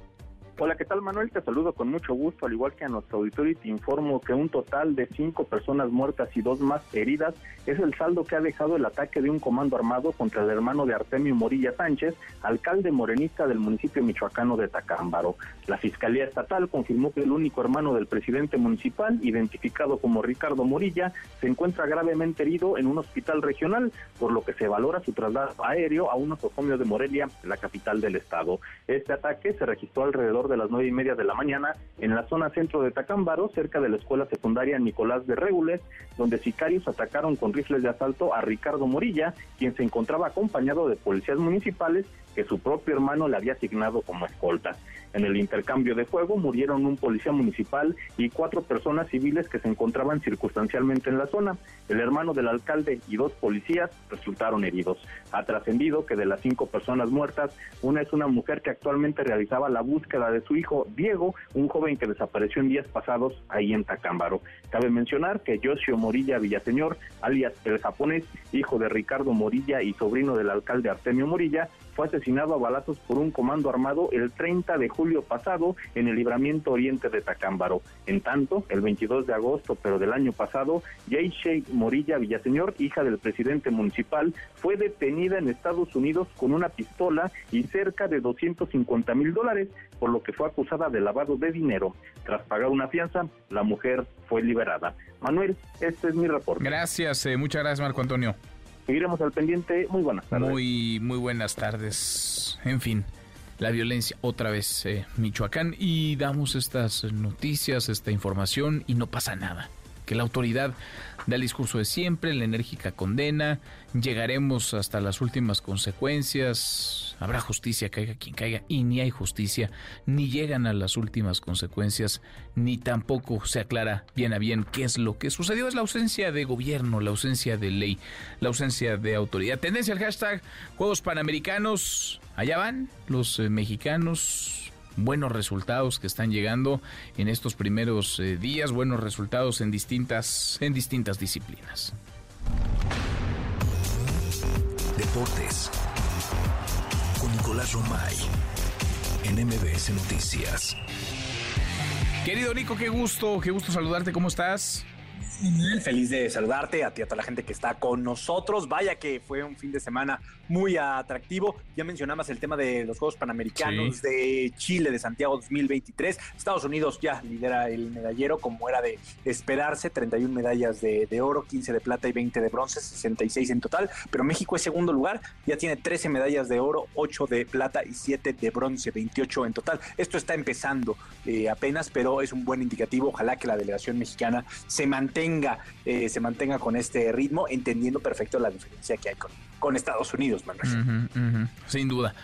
Hola, ¿qué tal Manuel? Te saludo con mucho gusto, al igual que a nuestro auditorio y te informo que un total de cinco personas muertas y dos más heridas es el saldo que ha dejado el ataque de un comando armado contra el hermano de Artemio Morilla Sánchez, alcalde morenista del municipio michoacano de Tacámbaro. La Fiscalía Estatal confirmó que el único hermano del presidente municipal, identificado como Ricardo Morilla, se encuentra gravemente herido en un hospital regional, por lo que se valora su traslado aéreo a un nosocomio de Morelia, la capital del estado. Este ataque se registró alrededor de las nueve y media de la mañana en la zona centro de Tacámbaro, cerca de la escuela secundaria Nicolás de Regules, donde sicarios atacaron con rifles de asalto a Ricardo Morilla, quien se encontraba acompañado de policías municipales que su propio hermano le había asignado como escolta. En el intercambio de fuego murieron un policía municipal y cuatro personas civiles que se encontraban circunstancialmente en la zona. El hermano del alcalde y dos policías resultaron heridos. Ha trascendido que de las cinco personas muertas, una es una mujer que actualmente realizaba la búsqueda de su hijo Diego, un joven que desapareció en días pasados ahí en Tacámbaro. Cabe mencionar que Yoshio Morilla Villaseñor, alias el japonés, hijo de Ricardo Morilla y sobrino del alcalde Artemio Morilla, fue asesinado a balazos por un comando armado el 30 de julio pasado en el libramiento oriente de Tacámbaro. En tanto, el 22 de agosto, pero del año pasado, Yeishei Morilla Villaseñor, hija del presidente municipal, fue detenida en Estados Unidos con una pistola y cerca de 250 mil dólares, por lo que fue acusada de lavado de dinero. Tras pagar una fianza, la mujer fue liberada. Manuel, este es mi reporte. Gracias, eh, muchas gracias Marco Antonio. Seguiremos al pendiente. Muy buenas tardes. Muy, muy buenas tardes. En fin, la violencia otra vez, eh, Michoacán. Y damos estas noticias, esta información y no pasa nada. Que la autoridad da el discurso de siempre, la enérgica condena, llegaremos hasta las últimas consecuencias, habrá justicia, caiga quien caiga, y ni hay justicia, ni llegan a las últimas consecuencias, ni tampoco se aclara bien a bien qué es lo que sucedió. Es la ausencia de gobierno, la ausencia de ley, la ausencia de autoridad. Tendencia al hashtag Juegos Panamericanos, allá van los eh, mexicanos buenos resultados que están llegando en estos primeros eh, días, buenos resultados en distintas, en distintas disciplinas. Deportes con Nicolás Romay en MBS Noticias. Querido Nico, qué gusto, qué gusto saludarte, ¿cómo estás? Feliz de saludarte a ti, a toda la gente que está con nosotros. Vaya que fue un fin de semana muy atractivo. Ya mencionabas el tema de los Juegos Panamericanos de Chile de Santiago 2023. Estados Unidos ya lidera el medallero como era de esperarse, 31 medallas de, de, oro, 15 de plata y 20 de bronce, 66 en total. Pero México es segundo lugar, ya tiene 13 medallas de oro, 8 de plata y 7 de bronce, 28 en total. Esto está empezando eh, apenas, pero es un buen indicativo. Ojalá que la delegación mexicana se mantenga, eh, se mantenga con este ritmo, entendiendo perfecto la diferencia que hay con, Estados Unidos, Manuel. Sin duda.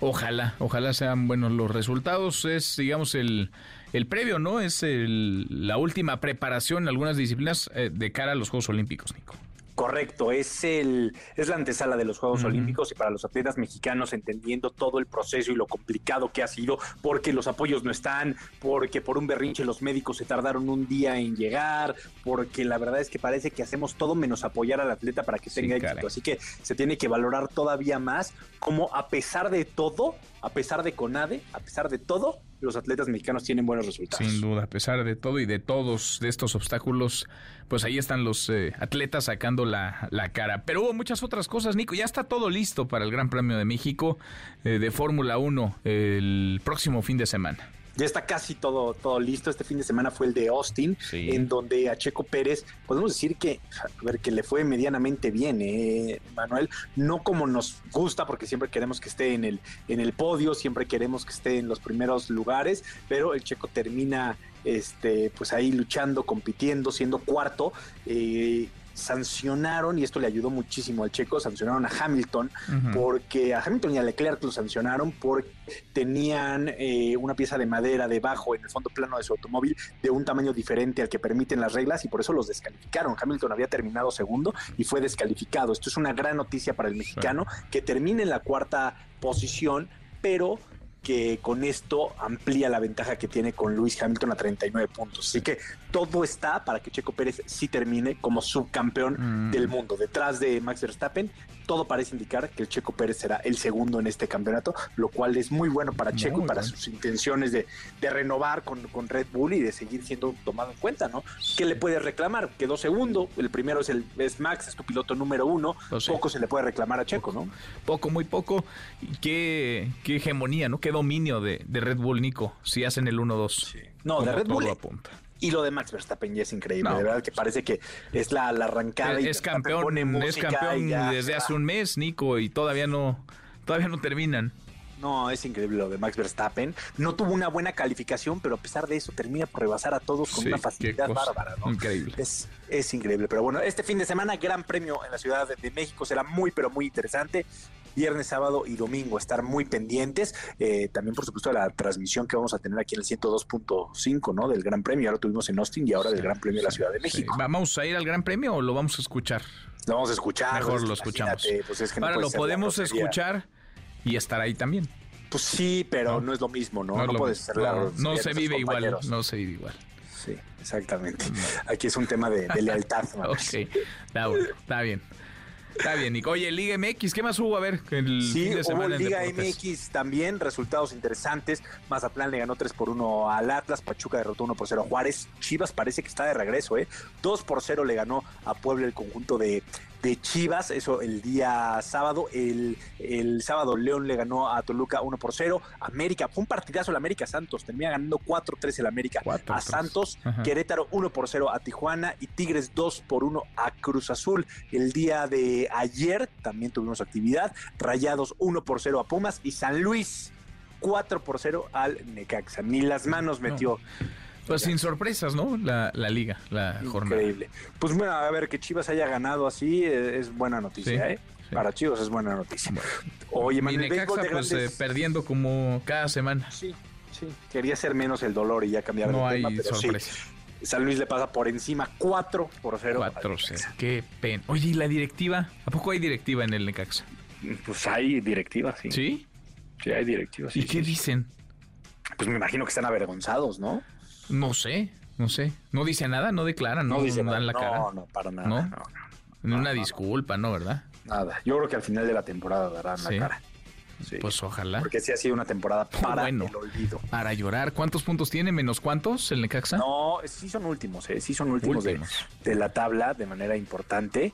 Ojalá, ojalá sean buenos los resultados. Es, digamos, el, el previo, ¿no? Es el, la última preparación en algunas disciplinas eh, de cara a los Juegos Olímpicos, Nico. Correcto, es el es la antesala de los Juegos Olímpicos y para los atletas mexicanos entendiendo todo el proceso y lo complicado que ha sido, porque los apoyos no están, porque por un berrinche los médicos se tardaron un día en llegar, porque la verdad es que parece que hacemos todo menos apoyar al atleta para que tenga éxito. Así que se tiene que valorar todavía más como a pesar de todo, a pesar de CONADE, a pesar de todo, los atletas mexicanos tienen buenos resultados. Sin duda, a pesar de todo y de todos de estos obstáculos, pues ahí están los eh, atletas sacando la, la, cara. Pero hubo muchas otras cosas, Nico. Ya está todo listo para el Gran Premio de México eh, de Fórmula 1 el próximo fin de semana ya está casi todo, todo listo. Este fin de semana fue el de Austin, sí. en donde a Checo Pérez, podemos decir que, a ver, que le fue medianamente bien, eh, Manuel. No como nos gusta, porque siempre queremos que esté en el, en el podio, siempre queremos que esté en los primeros lugares, pero el Checo termina este, pues ahí luchando, compitiendo, siendo cuarto. Eh, sancionaron, y esto le ayudó muchísimo al checo, sancionaron a Hamilton, uh -huh. porque a Hamilton y a Leclerc lo sancionaron porque tenían eh, una pieza de madera debajo en el fondo plano de su automóvil de un tamaño diferente al que permiten las reglas y por eso los descalificaron. Hamilton había terminado segundo y fue descalificado. Esto es una gran noticia para el mexicano sí. que termine en la cuarta posición, pero que con esto amplía la ventaja que tiene con Luis Hamilton a 39 puntos. Así que todo está para que Checo Pérez sí termine como subcampeón Mm. del mundo. Detrás de Max Verstappen, todo parece indicar que el Checo Pérez será el segundo en este campeonato, lo cual es muy bueno para Checo y para sus intenciones de, de renovar con, con Red Bull y de seguir siendo tomado en cuenta, ¿no? ¿Qué le puedes reclamar? Quedó segundo, el primero es, el, es Max, es tu piloto número uno, poco se le puede reclamar a Checo, ¿no? Poco, muy poco. Qué, qué hegemonía, ¿no? Qué dominio de, de Red Bull, Nico, si hacen el 1-2. No, de Red Bull. todo apunta. Y lo de Max Verstappen ya es increíble, No. de verdad que parece que es la, la arrancada. y Es campeón, pone es campeón ya desde hace un mes, Nico, y todavía no, todavía no terminan. No, es increíble lo de Max Verstappen. No tuvo una buena calificación, pero a pesar de eso termina por rebasar a todos con Sí, una facilidad bárbara, ¿no? Increíble. Es, es increíble. Pero bueno, este fin de semana, gran premio en la Ciudad de México, será muy, pero muy interesante. Viernes, sábado y domingo, estar muy pendientes. Eh, también, por supuesto, la transmisión que vamos a tener aquí en el 102.5, ¿no? Del Gran Premio. Ya lo tuvimos en Austin y ahora del Gran Premio de la Ciudad de México. Sí. ¿Vamos a ir al Gran Premio o lo vamos a escuchar? Lo vamos a escuchar. Mejor pues, lo escuchamos. pues, es que no Ahora lo podemos escuchar y estar ahí también. Pues sí, pero no, es lo mismo, ¿no? No, puedes ser No, se vive igual, no se vive igual. Sí, exactamente. Aquí es un tema de, de lealtad. (laughs) Ok, está bueno, está bien. Está bien, Nico. Oye, Liga MX, ¿qué más hubo? A ver, el Sí, fin de hubo semana en Liga deportes. MX también, resultados interesantes. Mazatlán le ganó 3 por 1 al Atlas, Pachuca derrotó 1 por 0 a Juárez. Chivas parece que está de regreso, ¿eh? 2 por 0 le ganó a Puebla el conjunto de, de Chivas, eso el día sábado. El, el sábado León le ganó a Toluca 1 por 0. América, fue un partidazo el América Santos, termina ganando 4-3 el América a Santos. Ajá. Querétaro 1 por 0 a Tijuana y Tigres 2 por 1 a Cruz Azul. El día de ayer también tuvimos actividad. Rayados 1 por 0 a Pumas y San Luis 4 por 0 al Necaxa. Ni las manos metió. Pues sin sorpresas, ¿no? La, la liga, la jornada. Increíble. Pues bueno, a ver que Chivas haya ganado así eh, es buena noticia, Sí, ¿eh? Para Chivas es buena noticia. Oye, Mi Manuel, béisbol Necaxa, de pues grandes- eh, perdiendo como cada semana. Sí, sí. Quería ser menos el dolor y ya cambiar No de hay tema, pero sí. sorpresa. San Luis le pasa por encima 4 por 0. 4-0. Qué pena. Oye, ¿y la directiva? ¿A poco hay directiva en el Necaxa? Pues hay directiva, sí. ¿Sí? Sí, hay directiva, sí. ¿Y qué dicen? Pues me imagino que están avergonzados, ¿no? No sé, no sé. No dice nada, no declaran, no, No dice dan nada. la No, cara. no, para nada, ¿No? no, una disculpa, ¿no? ¿Verdad? Nada. Yo creo que al final de la temporada darán Sí. la cara. Pues ojalá. Porque sí ha sido una temporada (laughs) para Bueno. el olvido. Para llorar. ¿Cuántos puntos tiene? ¿Menos cuántos el Necaxa? No, sí son últimos, ¿eh? sí son últimos, de- Últimos. De, la tabla de manera importante.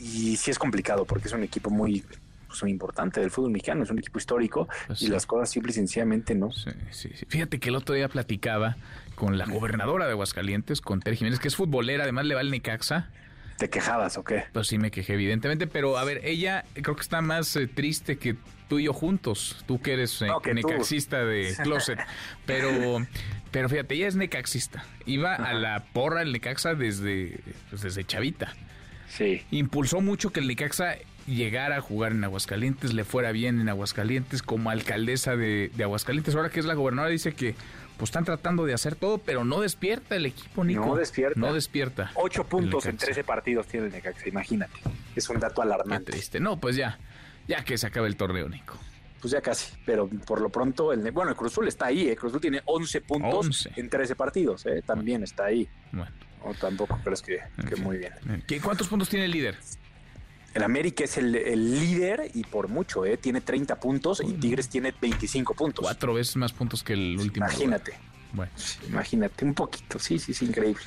Y sí es complicado porque es un equipo muy, pues, muy importante del fútbol mexicano, es un equipo histórico Pues y sí. las cosas simple y sencillamente no. Sí, sí, sí. Fíjate que el otro día platicaba con la gobernadora de Aguascalientes, con Ter Jiménez, que es futbolera, además le va el Necaxa. ¿Te quejabas o qué? Pues sí me quejé, evidentemente, pero a ver, ella creo que está más eh, triste que tú y yo juntos. Tú que eres eh, No, que tú. necaxista de (laughs) closet. Pero, pero fíjate, ella es necaxista. Iba a la porra del Necaxa desde, pues, desde chavita. Sí. Impulsó mucho que el Necaxa llegara a jugar en Aguascalientes, le fuera bien en Aguascalientes, como alcaldesa de, de Aguascalientes. Ahora que es la gobernadora, dice que pues están tratando de hacer todo, pero no despierta el equipo, Nico. No despierta. No despierta. Ocho puntos El en Necaxa. 13 partidos tiene el Necaxa, imagínate. Es un dato Qué alarmante. triste. No, pues ya, ya que se acabe el torneo, Nico. Pues ya casi, pero por lo pronto, el, bueno, el Cruz Azul está ahí, ¿eh? Cruz Azul tiene 11 puntos 11. en 13 partidos, ¿eh? también está ahí. Bueno. O tampoco crees que, que muy bien. ¿Qué- ¿Cuántos puntos tiene el líder? El América es el, el líder y por mucho, ¿eh? tiene 30 puntos y Tigres tiene 25 puntos. Cuatro veces más puntos que el último. Imagínate. Bueno. Imagínate, un poquito, sí, sí, sí, increíble.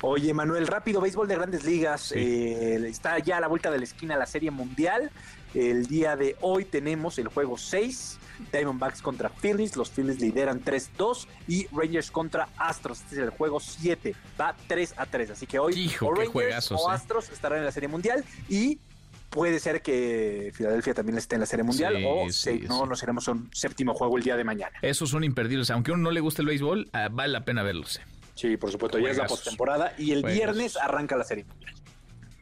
Oye, Manuel, rápido, béisbol de grandes ligas. eh, está ya a la vuelta de la esquina la Serie Mundial. El día de hoy tenemos el juego 6, Diamondbacks contra Phillies. Los Phillies lideran 3-2 y Rangers contra Astros. Este es el juego 7, va 3 a 3. Así que hoy Hijo, o qué Rangers juegazos, o eh. Astros estarán en la Serie Mundial y puede ser que Filadelfia también esté en la Serie Mundial Sí, o sí, si no, nos iremos a un séptimo juego el día de mañana. Esos son imperdibles. Aunque a uno no le guste el béisbol, ah, vale la pena verlos. Sí, por supuesto, ya es la postemporada y el Juegazos. viernes arranca la serie. mundial.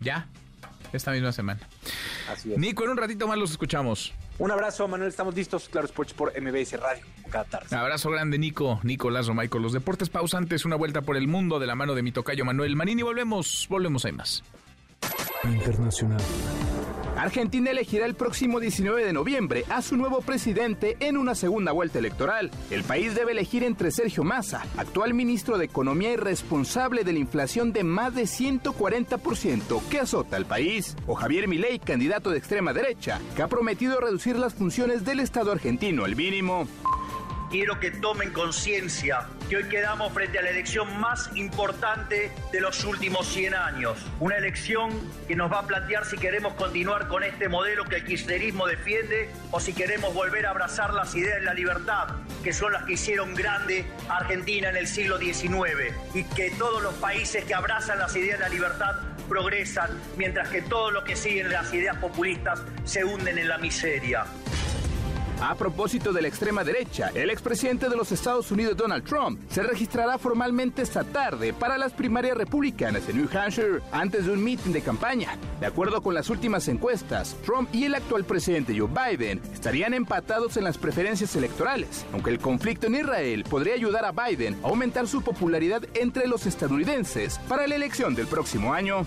Ya, esta misma semana. Así es. Nico, en un ratito más los escuchamos. Un abrazo, Manuel, estamos listos. Claro Sports por MBS Radio, cada tarde. Abrazo grande, Nico. Nicolás Romay con los deportes pausantes. Una vuelta por el mundo de la mano de mi tocayo Manuel Manini. Volvemos, volvemos, hay más. Internacional. Argentina elegirá el próximo 19 de noviembre a su nuevo presidente en una segunda vuelta electoral. El país debe elegir entre Sergio Massa, actual ministro de Economía y responsable de la inflación de más de 140% que azota al país, o Javier Milei, candidato de extrema derecha, que ha prometido reducir las funciones del Estado argentino al mínimo. Quiero que tomen conciencia que hoy quedamos frente a la elección más importante de los últimos 100 años. Una elección que nos va a plantear si queremos continuar con este modelo que el kirchnerismo defiende o si queremos volver a abrazar las ideas de la libertad, que son las que hicieron grande Argentina en el siglo XIX y que todos los países que abrazan las ideas de la libertad progresan, mientras que todos los que siguen las ideas populistas se hunden en la miseria. A propósito de la extrema derecha, el expresidente de los Estados Unidos Donald Trump se registrará formalmente esta tarde para las primarias republicanas en New Hampshire antes de un mitin de campaña. De acuerdo con las últimas encuestas, Trump y el actual presidente Joe Biden estarían empatados en las preferencias electorales, aunque el conflicto en Israel podría ayudar a Biden a aumentar su popularidad entre los estadounidenses para la elección del próximo año.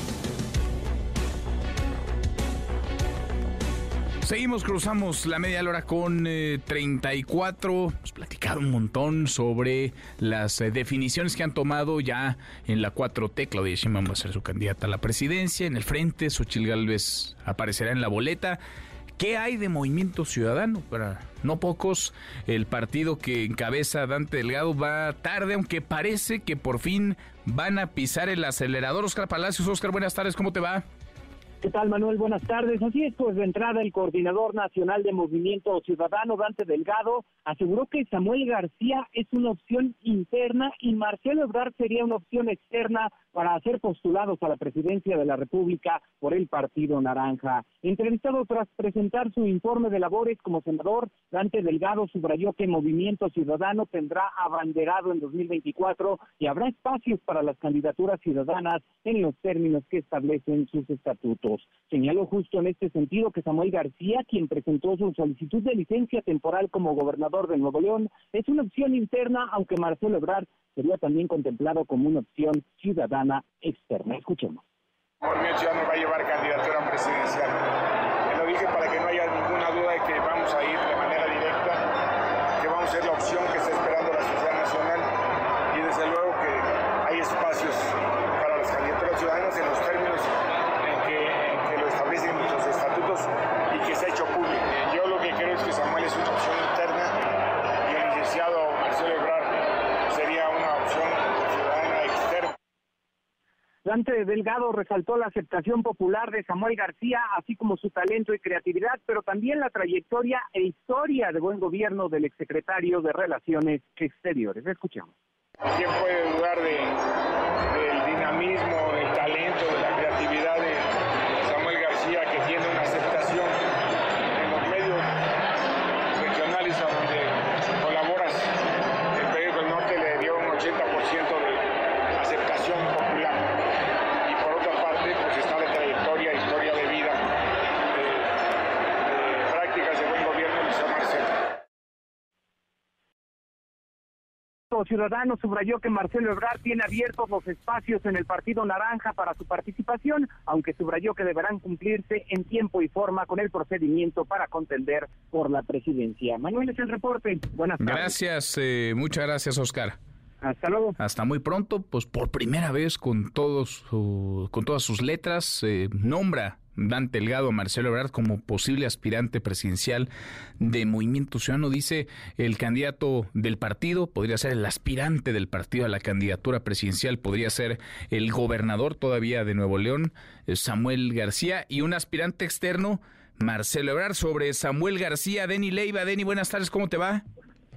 Seguimos, cruzamos la media hora con 34. Hemos platicado un montón sobre las eh, definiciones que han tomado ya en la 4T. Claudia Sheinbaum va a ser su candidata a la presidencia. En el frente, Xochil Gálvez aparecerá en la boleta. ¿Qué hay de Movimiento Ciudadano? Para no pocos, el partido que encabeza Dante Delgado va tarde, aunque parece que por fin van a pisar el acelerador. Oscar Palacios, Oscar, buenas tardes, ¿cómo te va? ¿Qué tal, Manuel? Buenas tardes. Así es, pues de entrada el coordinador nacional de Movimiento Ciudadano, Dante Delgado, aseguró que Samuel García es una opción interna y Marcelo Ebrard sería una opción externa para ser postulados a la presidencia de la República por el Partido Naranja. Entrevistado tras presentar su informe de labores como senador, Dante Delgado subrayó que Movimiento Ciudadano tendrá abanderado en 2024 y habrá espacios para las candidaturas ciudadanas en los términos que establecen sus estatutos. Señaló justo en este sentido que Samuel García, quien presentó su solicitud de licencia temporal como gobernador de Nuevo León, es una opción interna, aunque Marcelo Ebrard sería también contemplado como una opción ciudadana externa. Escuchemos. Movimiento Ciudadano va a llevar candidatura presidencial. Te lo dije para que no haya ninguna duda de que vamos a ir de manera directa, que vamos a ser la opción que está esperando la sociedad nacional y desde luego que hay espacios para las candidaturas ciudadanas en los términos y que se ha hecho público. Yo lo que creo es que Samuel es una opción interna y el licenciado Marcelo Ebrard sería una opción ciudadana externa. Dante Delgado resaltó la aceptación popular de Samuel García, así como su talento y creatividad, pero también la trayectoria e historia de buen gobierno del exsecretario de Relaciones Exteriores. Escuchamos. ¿Quién puede dudar de, del dinamismo, del talento, de la creatividad Samuel García, que tiene una aceptación en los medios regionales a donde colaboras? El periódico El Norte le dio un 80% de aceptación popular. Y por otra parte, pues está la trayectoria, historia de vida, de, de prácticas de buen gobierno de San Marcelo. Ciudadano subrayó que Marcelo Ebrard tiene abiertos los espacios en el Partido Naranja para su participación, aunque subrayó que deberán cumplirse en tiempo y forma con el procedimiento para contender por la presidencia. Manuel es el reporte. Buenas tardes. Gracias, eh, muchas gracias, Oscar. Hasta luego. Hasta muy pronto, pues por primera vez con todos su- con todas sus letras eh, nombra Dante Delgado a Marcelo Ebrard como posible aspirante presidencial de Movimiento Ciudadano. Dice el candidato del partido, podría ser el aspirante del partido a la candidatura presidencial, podría ser el gobernador todavía de Nuevo León, eh, Samuel García, y un aspirante externo, Marcelo Ebrard. Sobre Samuel García, Deni Leiva. Deni, buenas tardes, ¿cómo te va?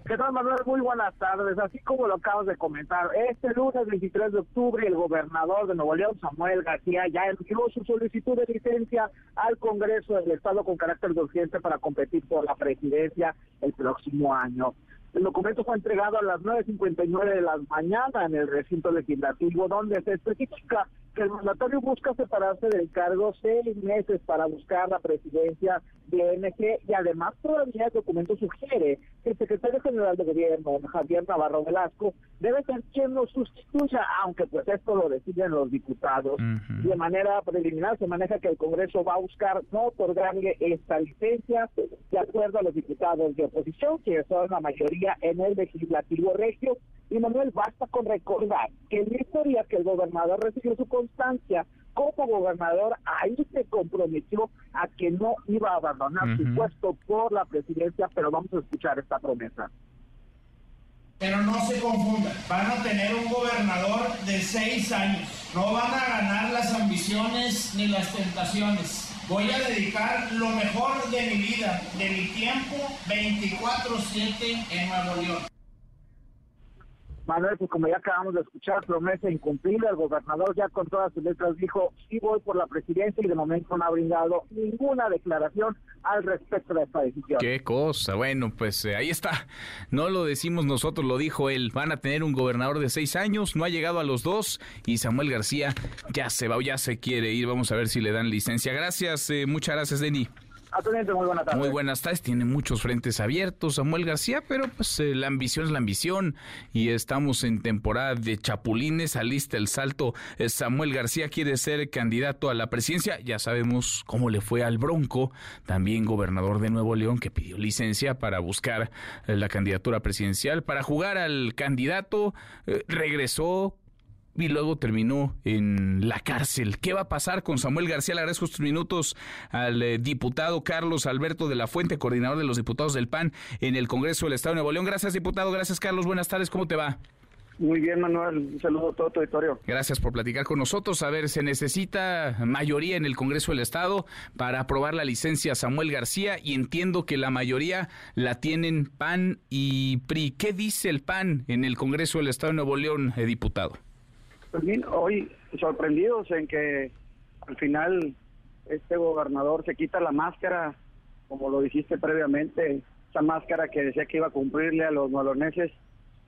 ¿Qué tal, Manuel? Muy buenas tardes. Así como lo acabas de comentar, este lunes 23 de octubre el gobernador de Nuevo León, Samuel García, ya envió su solicitud de licencia al Congreso del Estado con carácter de urgente para competir por la presidencia el próximo año. El documento fue entregado a las 9.59 de la mañana en el recinto legislativo, donde se especifica que el mandatario busca separarse del cargo seis meses para buscar la presidencia de NG y además todavía el documento sugiere que el secretario general de gobierno, Javier Navarro Velasco, debe ser quien lo sustituya, aunque pues esto lo deciden los diputados. De manera preliminar se maneja que el Congreso va a buscar no otorgarle esta licencia de acuerdo a los diputados de oposición, que son la mayoría en el legislativo regio, y Manuel, basta con recordar que el mismo día que el gobernador recibió su constancia como gobernador, ahí se comprometió a que no iba a abandonar su puesto por la presidencia, pero vamos a escuchar esta promesa. Pero no se confundan, van a tener un gobernador de seis años. No van a ganar las ambiciones ni las tentaciones. Voy a dedicar lo mejor de mi vida, de mi tiempo, 24/7 en Nuevo León. Manuel, pues como ya acabamos de escuchar, promesa incumplida, el gobernador ya con todas sus letras dijo, sí voy por la presidencia y de momento no ha brindado ninguna declaración al respecto de esta decisión. Qué cosa, bueno, pues eh, ahí está, no lo decimos nosotros, lo dijo él, van a tener un gobernador de seis años, no ha llegado a los dos y Samuel García ya se va o ya se quiere ir, vamos a ver si le dan licencia. Gracias, eh, muchas gracias, Denny muy buenas tardes. Muy buenas tardes. Tiene muchos frentes abiertos Samuel García, pero pues eh, la ambición es la ambición y estamos en temporada de chapulines. Alista el salto. Eh, Samuel García quiere ser candidato a la presidencia. Ya sabemos cómo le fue al Bronco, también gobernador de Nuevo León, que pidió licencia para buscar eh, la candidatura presidencial. Para jugar al candidato, regresó y luego terminó en la cárcel. ¿Qué va a pasar con Samuel García? Le agradezco estos minutos al eh, diputado Carlos Alberto de la Fuente, coordinador de los diputados del PAN en el Congreso del Estado de Nuevo León. Gracias, diputado. Gracias, Carlos. Buenas tardes. ¿Cómo te va? Muy bien, Manuel. Un saludo a todo tu auditorio. Gracias por platicar con nosotros. A ver, se necesita mayoría en el Congreso del Estado para aprobar la licencia Samuel García y entiendo que la mayoría la tienen PAN y PRI. ¿Qué dice el PAN en el Congreso del Estado de Nuevo León, eh, diputado? Hoy sorprendidos en que al final este gobernador se quita la máscara, como lo dijiste previamente, esa máscara que decía que iba a cumplirle a los maloneses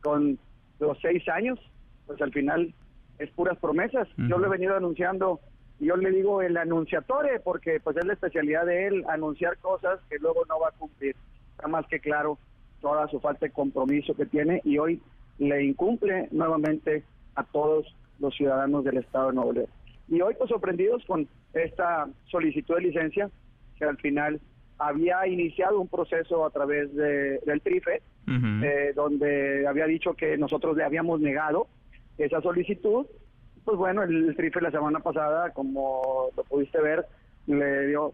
con los seis años, pues al final es puras promesas. Yo le he venido anunciando, y yo le digo el anunciatore, porque pues es la especialidad de él, anunciar cosas que luego no va a cumplir. Está más que claro toda su falta de compromiso que tiene y hoy le incumple nuevamente a todos los ciudadanos del Estado de Nuevo León. Y hoy, pues sorprendidos con esta solicitud de licencia, que al final había iniciado un proceso a través de, del TRIFE, eh, donde había dicho que nosotros le habíamos negado esa solicitud. Pues bueno, el, TRIFE la semana pasada, como lo pudiste ver, le dio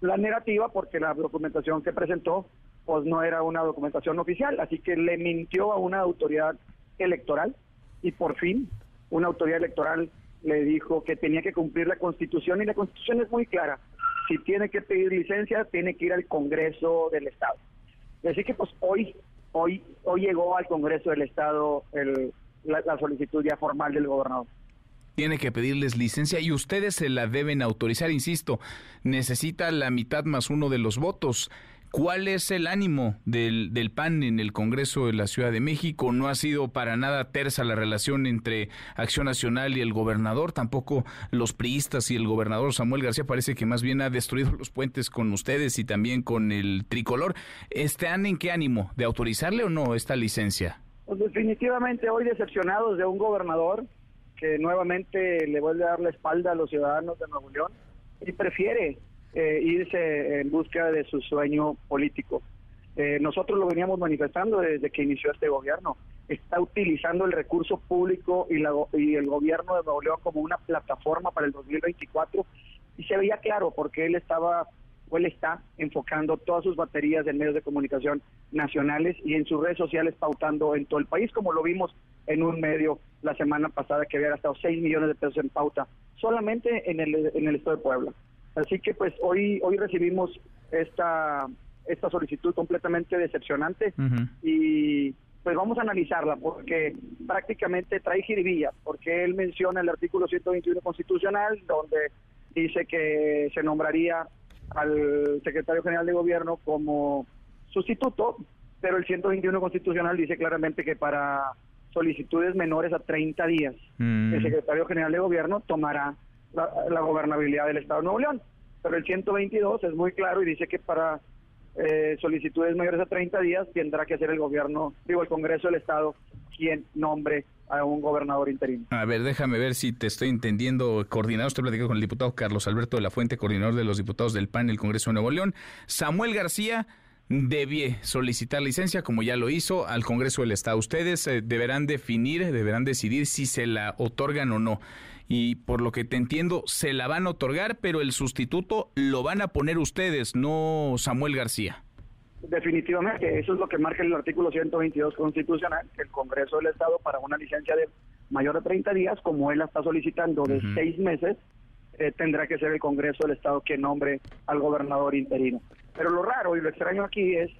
la negativa porque la documentación que presentó pues no era una documentación oficial, así que le mintió a una autoridad electoral y por fin una autoridad electoral le dijo que tenía que cumplir la constitución y la constitución es muy clara. Si tiene que pedir licencia, tiene que ir al Congreso del Estado. Así que pues hoy, hoy, hoy llegó al Congreso del Estado el, la, la solicitud ya formal del gobernador tiene que pedirles licencia y ustedes se la deben autorizar, insisto, necesita la mitad más uno de los votos. ¿Cuál es el ánimo del, del, PAN en el Congreso de la Ciudad de México? No ha sido para nada tersa la relación entre Acción Nacional y el gobernador, tampoco los priistas y el gobernador Samuel García parece que más bien ha destruido los puentes con ustedes y también con el tricolor. ¿Están en qué ánimo? ¿De autorizarle o no esta licencia? Pues definitivamente hoy decepcionados de un gobernador que nuevamente le vuelve a dar la espalda a los ciudadanos de Nuevo León y prefiere eh, irse en busca de su sueño político. Eh, nosotros lo veníamos manifestando desde que inició este gobierno. Está utilizando el recurso público y, la, el gobierno de Nuevo como una plataforma para el 2024 y se veía claro porque él estaba o él está enfocando todas sus baterías en medios de comunicación nacionales y en sus redes sociales pautando en todo el país, como lo vimos en un medio la semana pasada que había gastado 6 millones de pesos en pauta solamente en el, en el estado de Puebla. Así que pues hoy hoy recibimos esta esta solicitud completamente decepcionante y pues vamos a analizarla porque prácticamente trae jiribilla, porque él menciona el artículo 121 constitucional donde dice que se nombraría al secretario general de gobierno como sustituto, pero el 121 constitucional dice claramente que para solicitudes menores a 30 días, Mm. el secretario general de gobierno tomará la, gobernabilidad del Estado de Nuevo León. Pero el 122 es muy claro y dice que para eh, solicitudes mayores a 30 días tendrá que ser el gobierno, digo, el Congreso del Estado quien nombre a un gobernador interino. A ver, déjame ver si te estoy entendiendo. Coordinador, estoy platicando con el diputado Carlos Alberto de la Fuente, coordinador de los diputados del PAN en el Congreso de Nuevo León. Samuel García debía solicitar licencia, como ya lo hizo, al Congreso del Estado. Ustedes eh, deberán definir, deberán decidir si se la otorgan o no. Y por lo que te entiendo, se la van a otorgar, pero el sustituto lo van a poner ustedes, no Samuel García. Definitivamente, eso es lo que marca el artículo 122 constitucional, que el Congreso del Estado para una licencia de mayor a 30 días, como él la está solicitando de seis meses, eh, tendrá que ser el Congreso del Estado quien nombre al gobernador interino. Pero lo raro y lo extraño aquí es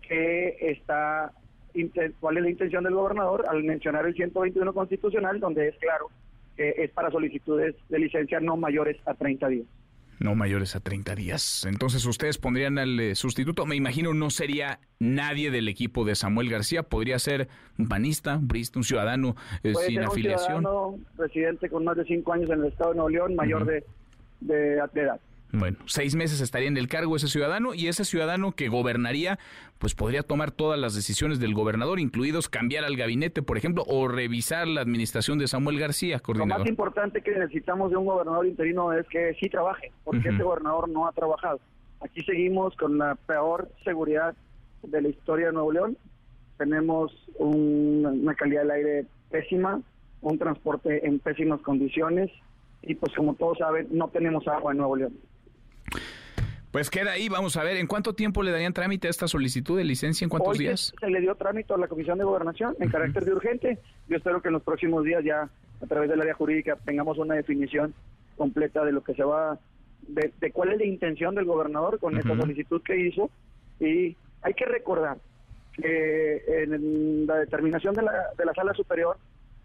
que está, cuál es la intención del gobernador al mencionar el 121 constitucional, donde es claro que es para solicitudes de licencia no mayores a 30 días. No mayores a 30 días. Entonces ustedes pondrían al eh, sustituto. Me imagino no sería nadie del equipo de Samuel García. Podría ser un panista, un priista, un ciudadano eh, Puede sin ser un afiliación. ciudadano residente con más de cinco años en el Estado de Nuevo León, mayor de, de, de edad. Bueno, seis meses estaría en el cargo ese ciudadano y ese ciudadano que gobernaría, pues podría tomar todas las decisiones del gobernador, incluidos cambiar al gabinete, por ejemplo, o revisar la administración de Samuel García, Lo más coordinador. importante que necesitamos de un gobernador interino es que sí trabaje, porque este gobernador no ha trabajado. Aquí seguimos con la peor seguridad de la historia de Nuevo León. Tenemos un- una calidad del aire pésima, un transporte en pésimas condiciones y pues como todos saben, no tenemos agua en Nuevo León. Pues queda ahí, vamos a ver, ¿en cuánto tiempo le darían trámite a esta solicitud de licencia? ¿En cuántos Hoy días? Se, le dio trámite a la Comisión de Gobernación en carácter de urgente. Yo espero que en los próximos días ya a través del área jurídica tengamos una definición completa de lo que se va, de, de cuál es la intención del gobernador con esta Ujú. solicitud que hizo. Y hay que recordar que en la determinación de la, de la sala superior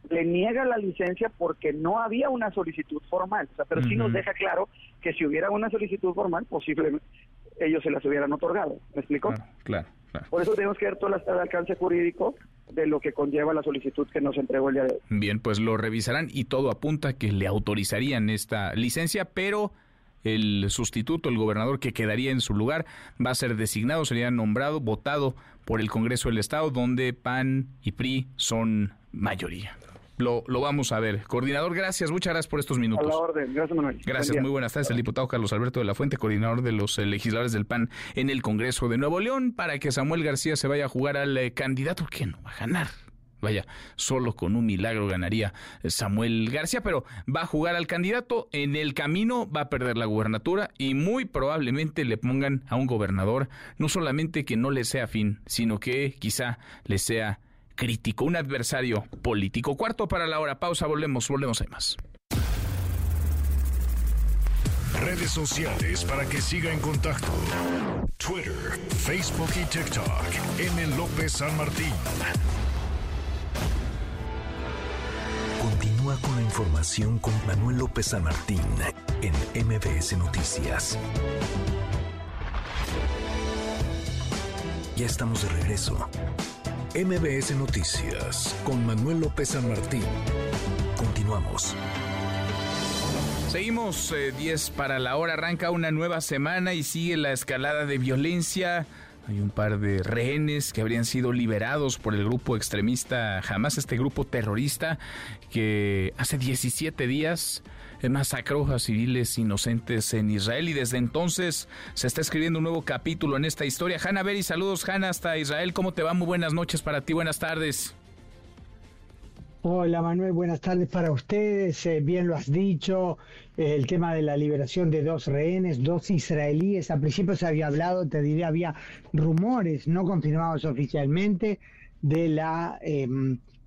le niega la licencia porque no había una solicitud formal. O sea, pero sí nos deja claro que si hubiera una solicitud formal, posiblemente ellos se las hubieran otorgado. ¿Me explico? Claro, claro. Por eso tenemos que ver todo el alcance jurídico de lo que conlleva la solicitud que nos entregó el día de hoy. Bien, pues lo revisarán y todo apunta que le autorizarían esta licencia, pero el sustituto, el gobernador que quedaría en su lugar, va a ser designado, sería nombrado, votado por el Congreso del Estado, donde PAN y PRI son mayoría. Lo, lo vamos a ver. Coordinador, gracias, muchas gracias por estos A minutos. la orden. Gracias, Manuel. Gracias, muy buenas tardes. El diputado Carlos Alberto de la Fuente, coordinador de los eh, legisladores del PAN en el Congreso de Nuevo León, para que Samuel García se vaya a jugar al eh, candidato que no va a ganar. Vaya, solo con un milagro ganaría eh, Samuel García, pero va a jugar al candidato. En el camino va a perder la gubernatura y muy probablemente le pongan a un gobernador no solamente que no le sea afín, sino que quizá le sea crítico, un adversario político. Cuarto para la hora, pausa, volvemos, volvemos, hay más. Redes sociales para que siga en contacto: Twitter, Facebook y TikTok. M. López San Martín. Continúa con la información con Manuel López San Martín en MBS Noticias. Ya estamos de regreso. MBS Noticias con Manuel López San Martín. Continuamos. Seguimos eh, 10 para la hora, arranca una nueva semana y sigue la escalada de violencia. Hay un par de rehenes que habrían sido liberados por el grupo extremista Hamas, este grupo terrorista que hace 17 días eh, masacró a civiles inocentes en Israel y desde entonces se está escribiendo un nuevo capítulo en esta historia. Hanna Beri, saludos Hanna hasta Israel, ¿cómo te va? Muy buenas noches para ti, buenas tardes. Hola Manuel, buenas tardes para ustedes. Eh, bien lo has dicho, eh, el tema de la liberación de dos rehenes, dos israelíes. Al principio se había hablado, te diré, había rumores no confirmados oficialmente de la eh,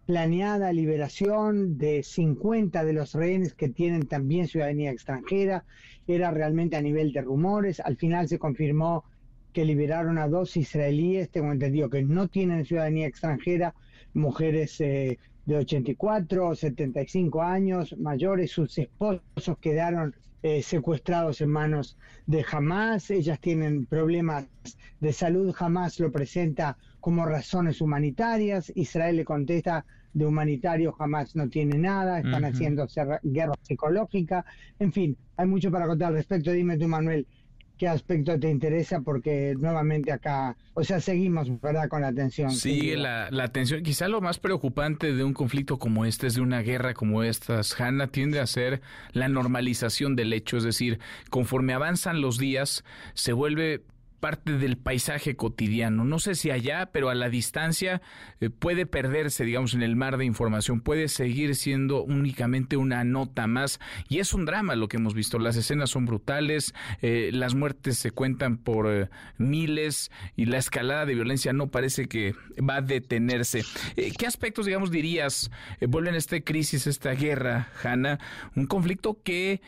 planeada liberación de 50 de los rehenes que tienen también ciudadanía extranjera. Era realmente a nivel de rumores. Al final se confirmó que liberaron a dos israelíes, tengo entendido que no tienen ciudadanía extranjera, mujeres eh, de 84, 75 años, mayores, sus esposos quedaron eh, secuestrados en manos de Hamas, ellas tienen problemas de salud, Hamas lo presenta como razones humanitarias, Israel le contesta de humanitario jamás no tiene nada, están haciendo guerra psicológica, en fin, hay mucho para contar al respecto. Dime tú, Manuel, qué aspecto te interesa porque nuevamente acá, o sea, seguimos, ¿verdad? Con la atención. Sigue la, la atención. Quizá lo más preocupante de un conflicto como este, es de una guerra como esta, Hanna, tiende a ser la normalización del hecho, es decir, conforme avanzan los días, se vuelve parte del paisaje cotidiano. No sé si allá, pero a la distancia eh, puede perderse, digamos, en el mar de información, puede seguir siendo únicamente una nota más. Y es un drama lo que hemos visto. Las escenas son brutales, eh, las muertes se cuentan por eh, miles y la escalada de violencia no parece que va a detenerse. ¿Qué aspectos, digamos, dirías, vuelven a esta crisis, esta guerra, Hanna? Un conflicto que,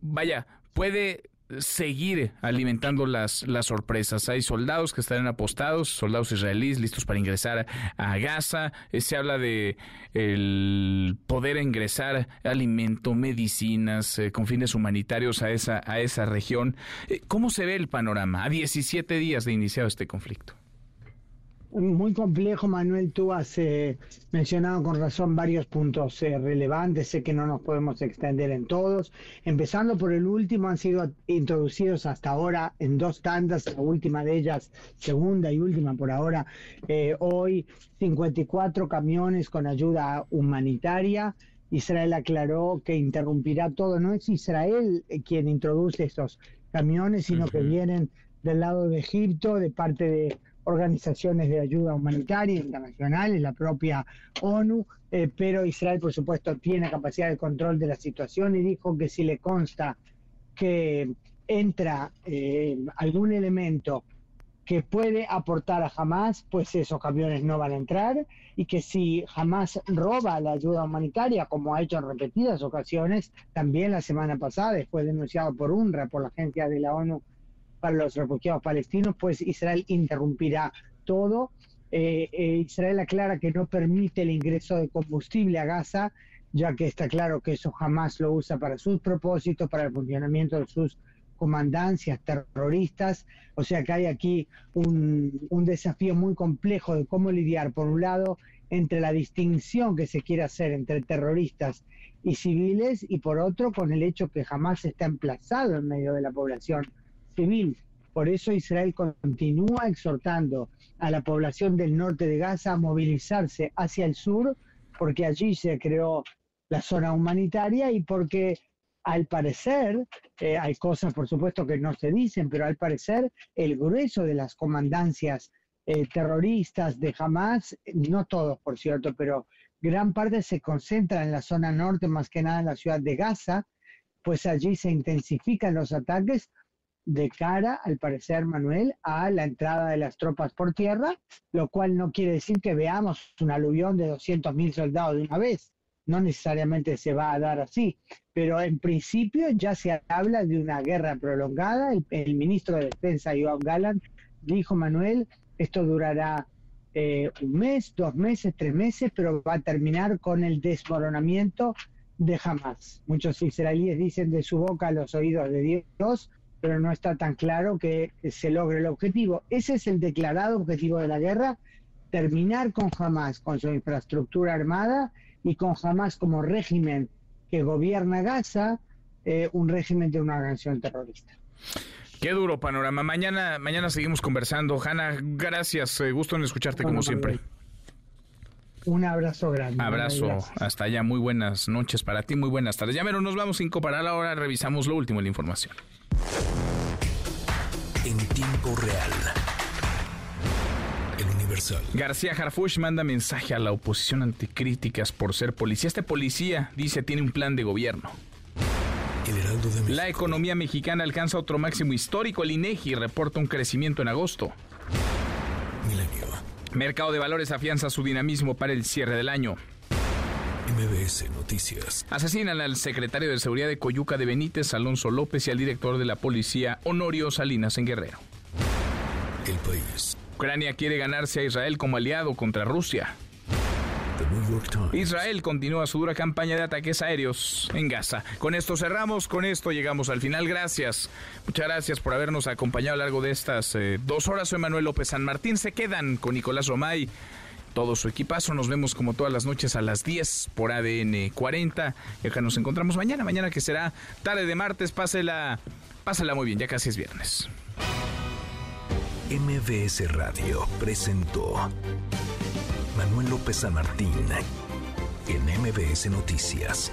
vaya, puede seguir alimentando las, las sorpresas. Hay soldados que están apostados, soldados israelíes listos para ingresar a Gaza. Eh, se habla de el poder ingresar alimento, medicinas, eh, con fines humanitarios a esa, a esa región. Eh, ¿Cómo se ve el panorama a 17 días de iniciado este conflicto? Muy complejo, Manuel. Tú has eh, mencionado con razón varios puntos eh, relevantes. Sé que no nos podemos extender en todos. Empezando por el último, han sido introducidos hasta ahora en dos tandas, la última de ellas, segunda y última por ahora. Eh, hoy, 54 camiones con ayuda humanitaria. Israel aclaró que interrumpirá todo. No es Israel quien introduce estos camiones, sino que vienen del lado de Egipto, de parte de organizaciones de ayuda humanitaria internacionales, la propia ONU, eh, pero Israel, por supuesto, tiene capacidad de control de la situación y dijo que si le consta que entra eh, algún elemento que puede aportar a Hamas, pues esos camiones no van a entrar y que si Hamas roba la ayuda humanitaria, como ha hecho en repetidas ocasiones, también la semana pasada, fue denunciado por UNRWA, por la agencia de la ONU para los refugiados palestinos, pues Israel interrumpirá todo. Eh, eh, Israel aclara que no permite el ingreso de combustible a Gaza, ya que está claro que eso jamás lo usa para sus propósitos, para el funcionamiento de sus comandancias terroristas. O sea que hay aquí un, un desafío muy complejo de cómo lidiar, por un lado, entre la distinción que se quiere hacer entre terroristas y civiles, y por otro, con el hecho que jamás está emplazado en medio de la población civil. Por eso Israel continúa exhortando a la población del norte de Gaza a movilizarse hacia el sur, porque allí se creó la zona humanitaria y porque al parecer, eh, hay cosas por supuesto que no se dicen, pero al parecer el grueso de las comandancias eh, terroristas de Hamas, no todos por cierto, pero gran parte se concentra en la zona norte, más que nada en la ciudad de Gaza, pues allí se intensifican los ataques de cara, al parecer, Manuel, a la entrada de las tropas por tierra, lo cual no quiere decir que veamos un aluvión de 200.000 soldados de una vez. No necesariamente se va a dar así, pero en principio ya se habla de una guerra prolongada. El, ministro de Defensa, Joab Gallant, dijo, Manuel, esto durará eh, un mes, dos meses, tres meses, pero va a terminar con el desmoronamiento de Hamas. Muchos israelíes dicen de su boca a los oídos de Dios, pero no está tan claro que se logre el objetivo. Ese es el declarado objetivo de la guerra, terminar con Hamas, con su infraestructura armada y con Hamas como régimen que gobierna Gaza, eh, un régimen de una organización terrorista. Qué duro panorama. Mañana, mañana seguimos conversando. Hanna, gracias. Eh, gusto en escucharte como siempre. Un abrazo grande. Abrazo. Hasta allá. Muy buenas noches para ti. Muy buenas tardes. Ya mero, nos vamos sin parar. Ahora revisamos lo último de la información. En tiempo real. El Universal. García Harfush manda mensaje a la oposición anticríticas por ser policía. Este policía dice tiene un plan de gobierno. La economía mexicana alcanza otro máximo histórico. El INEGI reporta un crecimiento en agosto. Milenio. Mercado de Valores afianza su dinamismo para el cierre del año. MBS Noticias. Asesinan al secretario de Seguridad de Coyuca de Benítez, Alonso López, y al director de la policía, Honorio Salinas, en Guerrero. El país. Ucrania quiere ganarse a Israel como aliado contra Rusia. Israel continúa su dura campaña de ataques aéreos en Gaza. Con esto cerramos, con esto llegamos al final. Gracias. Muchas gracias por habernos acompañado a lo largo de estas eh, dos horas. Soy Manuel López San Martín. Se quedan con Nicolás Romay, todo su equipazo. Nos vemos como todas las noches a las 10 por ADN 40. Y acá nos encontramos mañana, mañana que será tarde de martes. Pásela, pásela muy bien, ya casi es viernes. MBS Radio presentó Manuel López San Martín en MBS Noticias.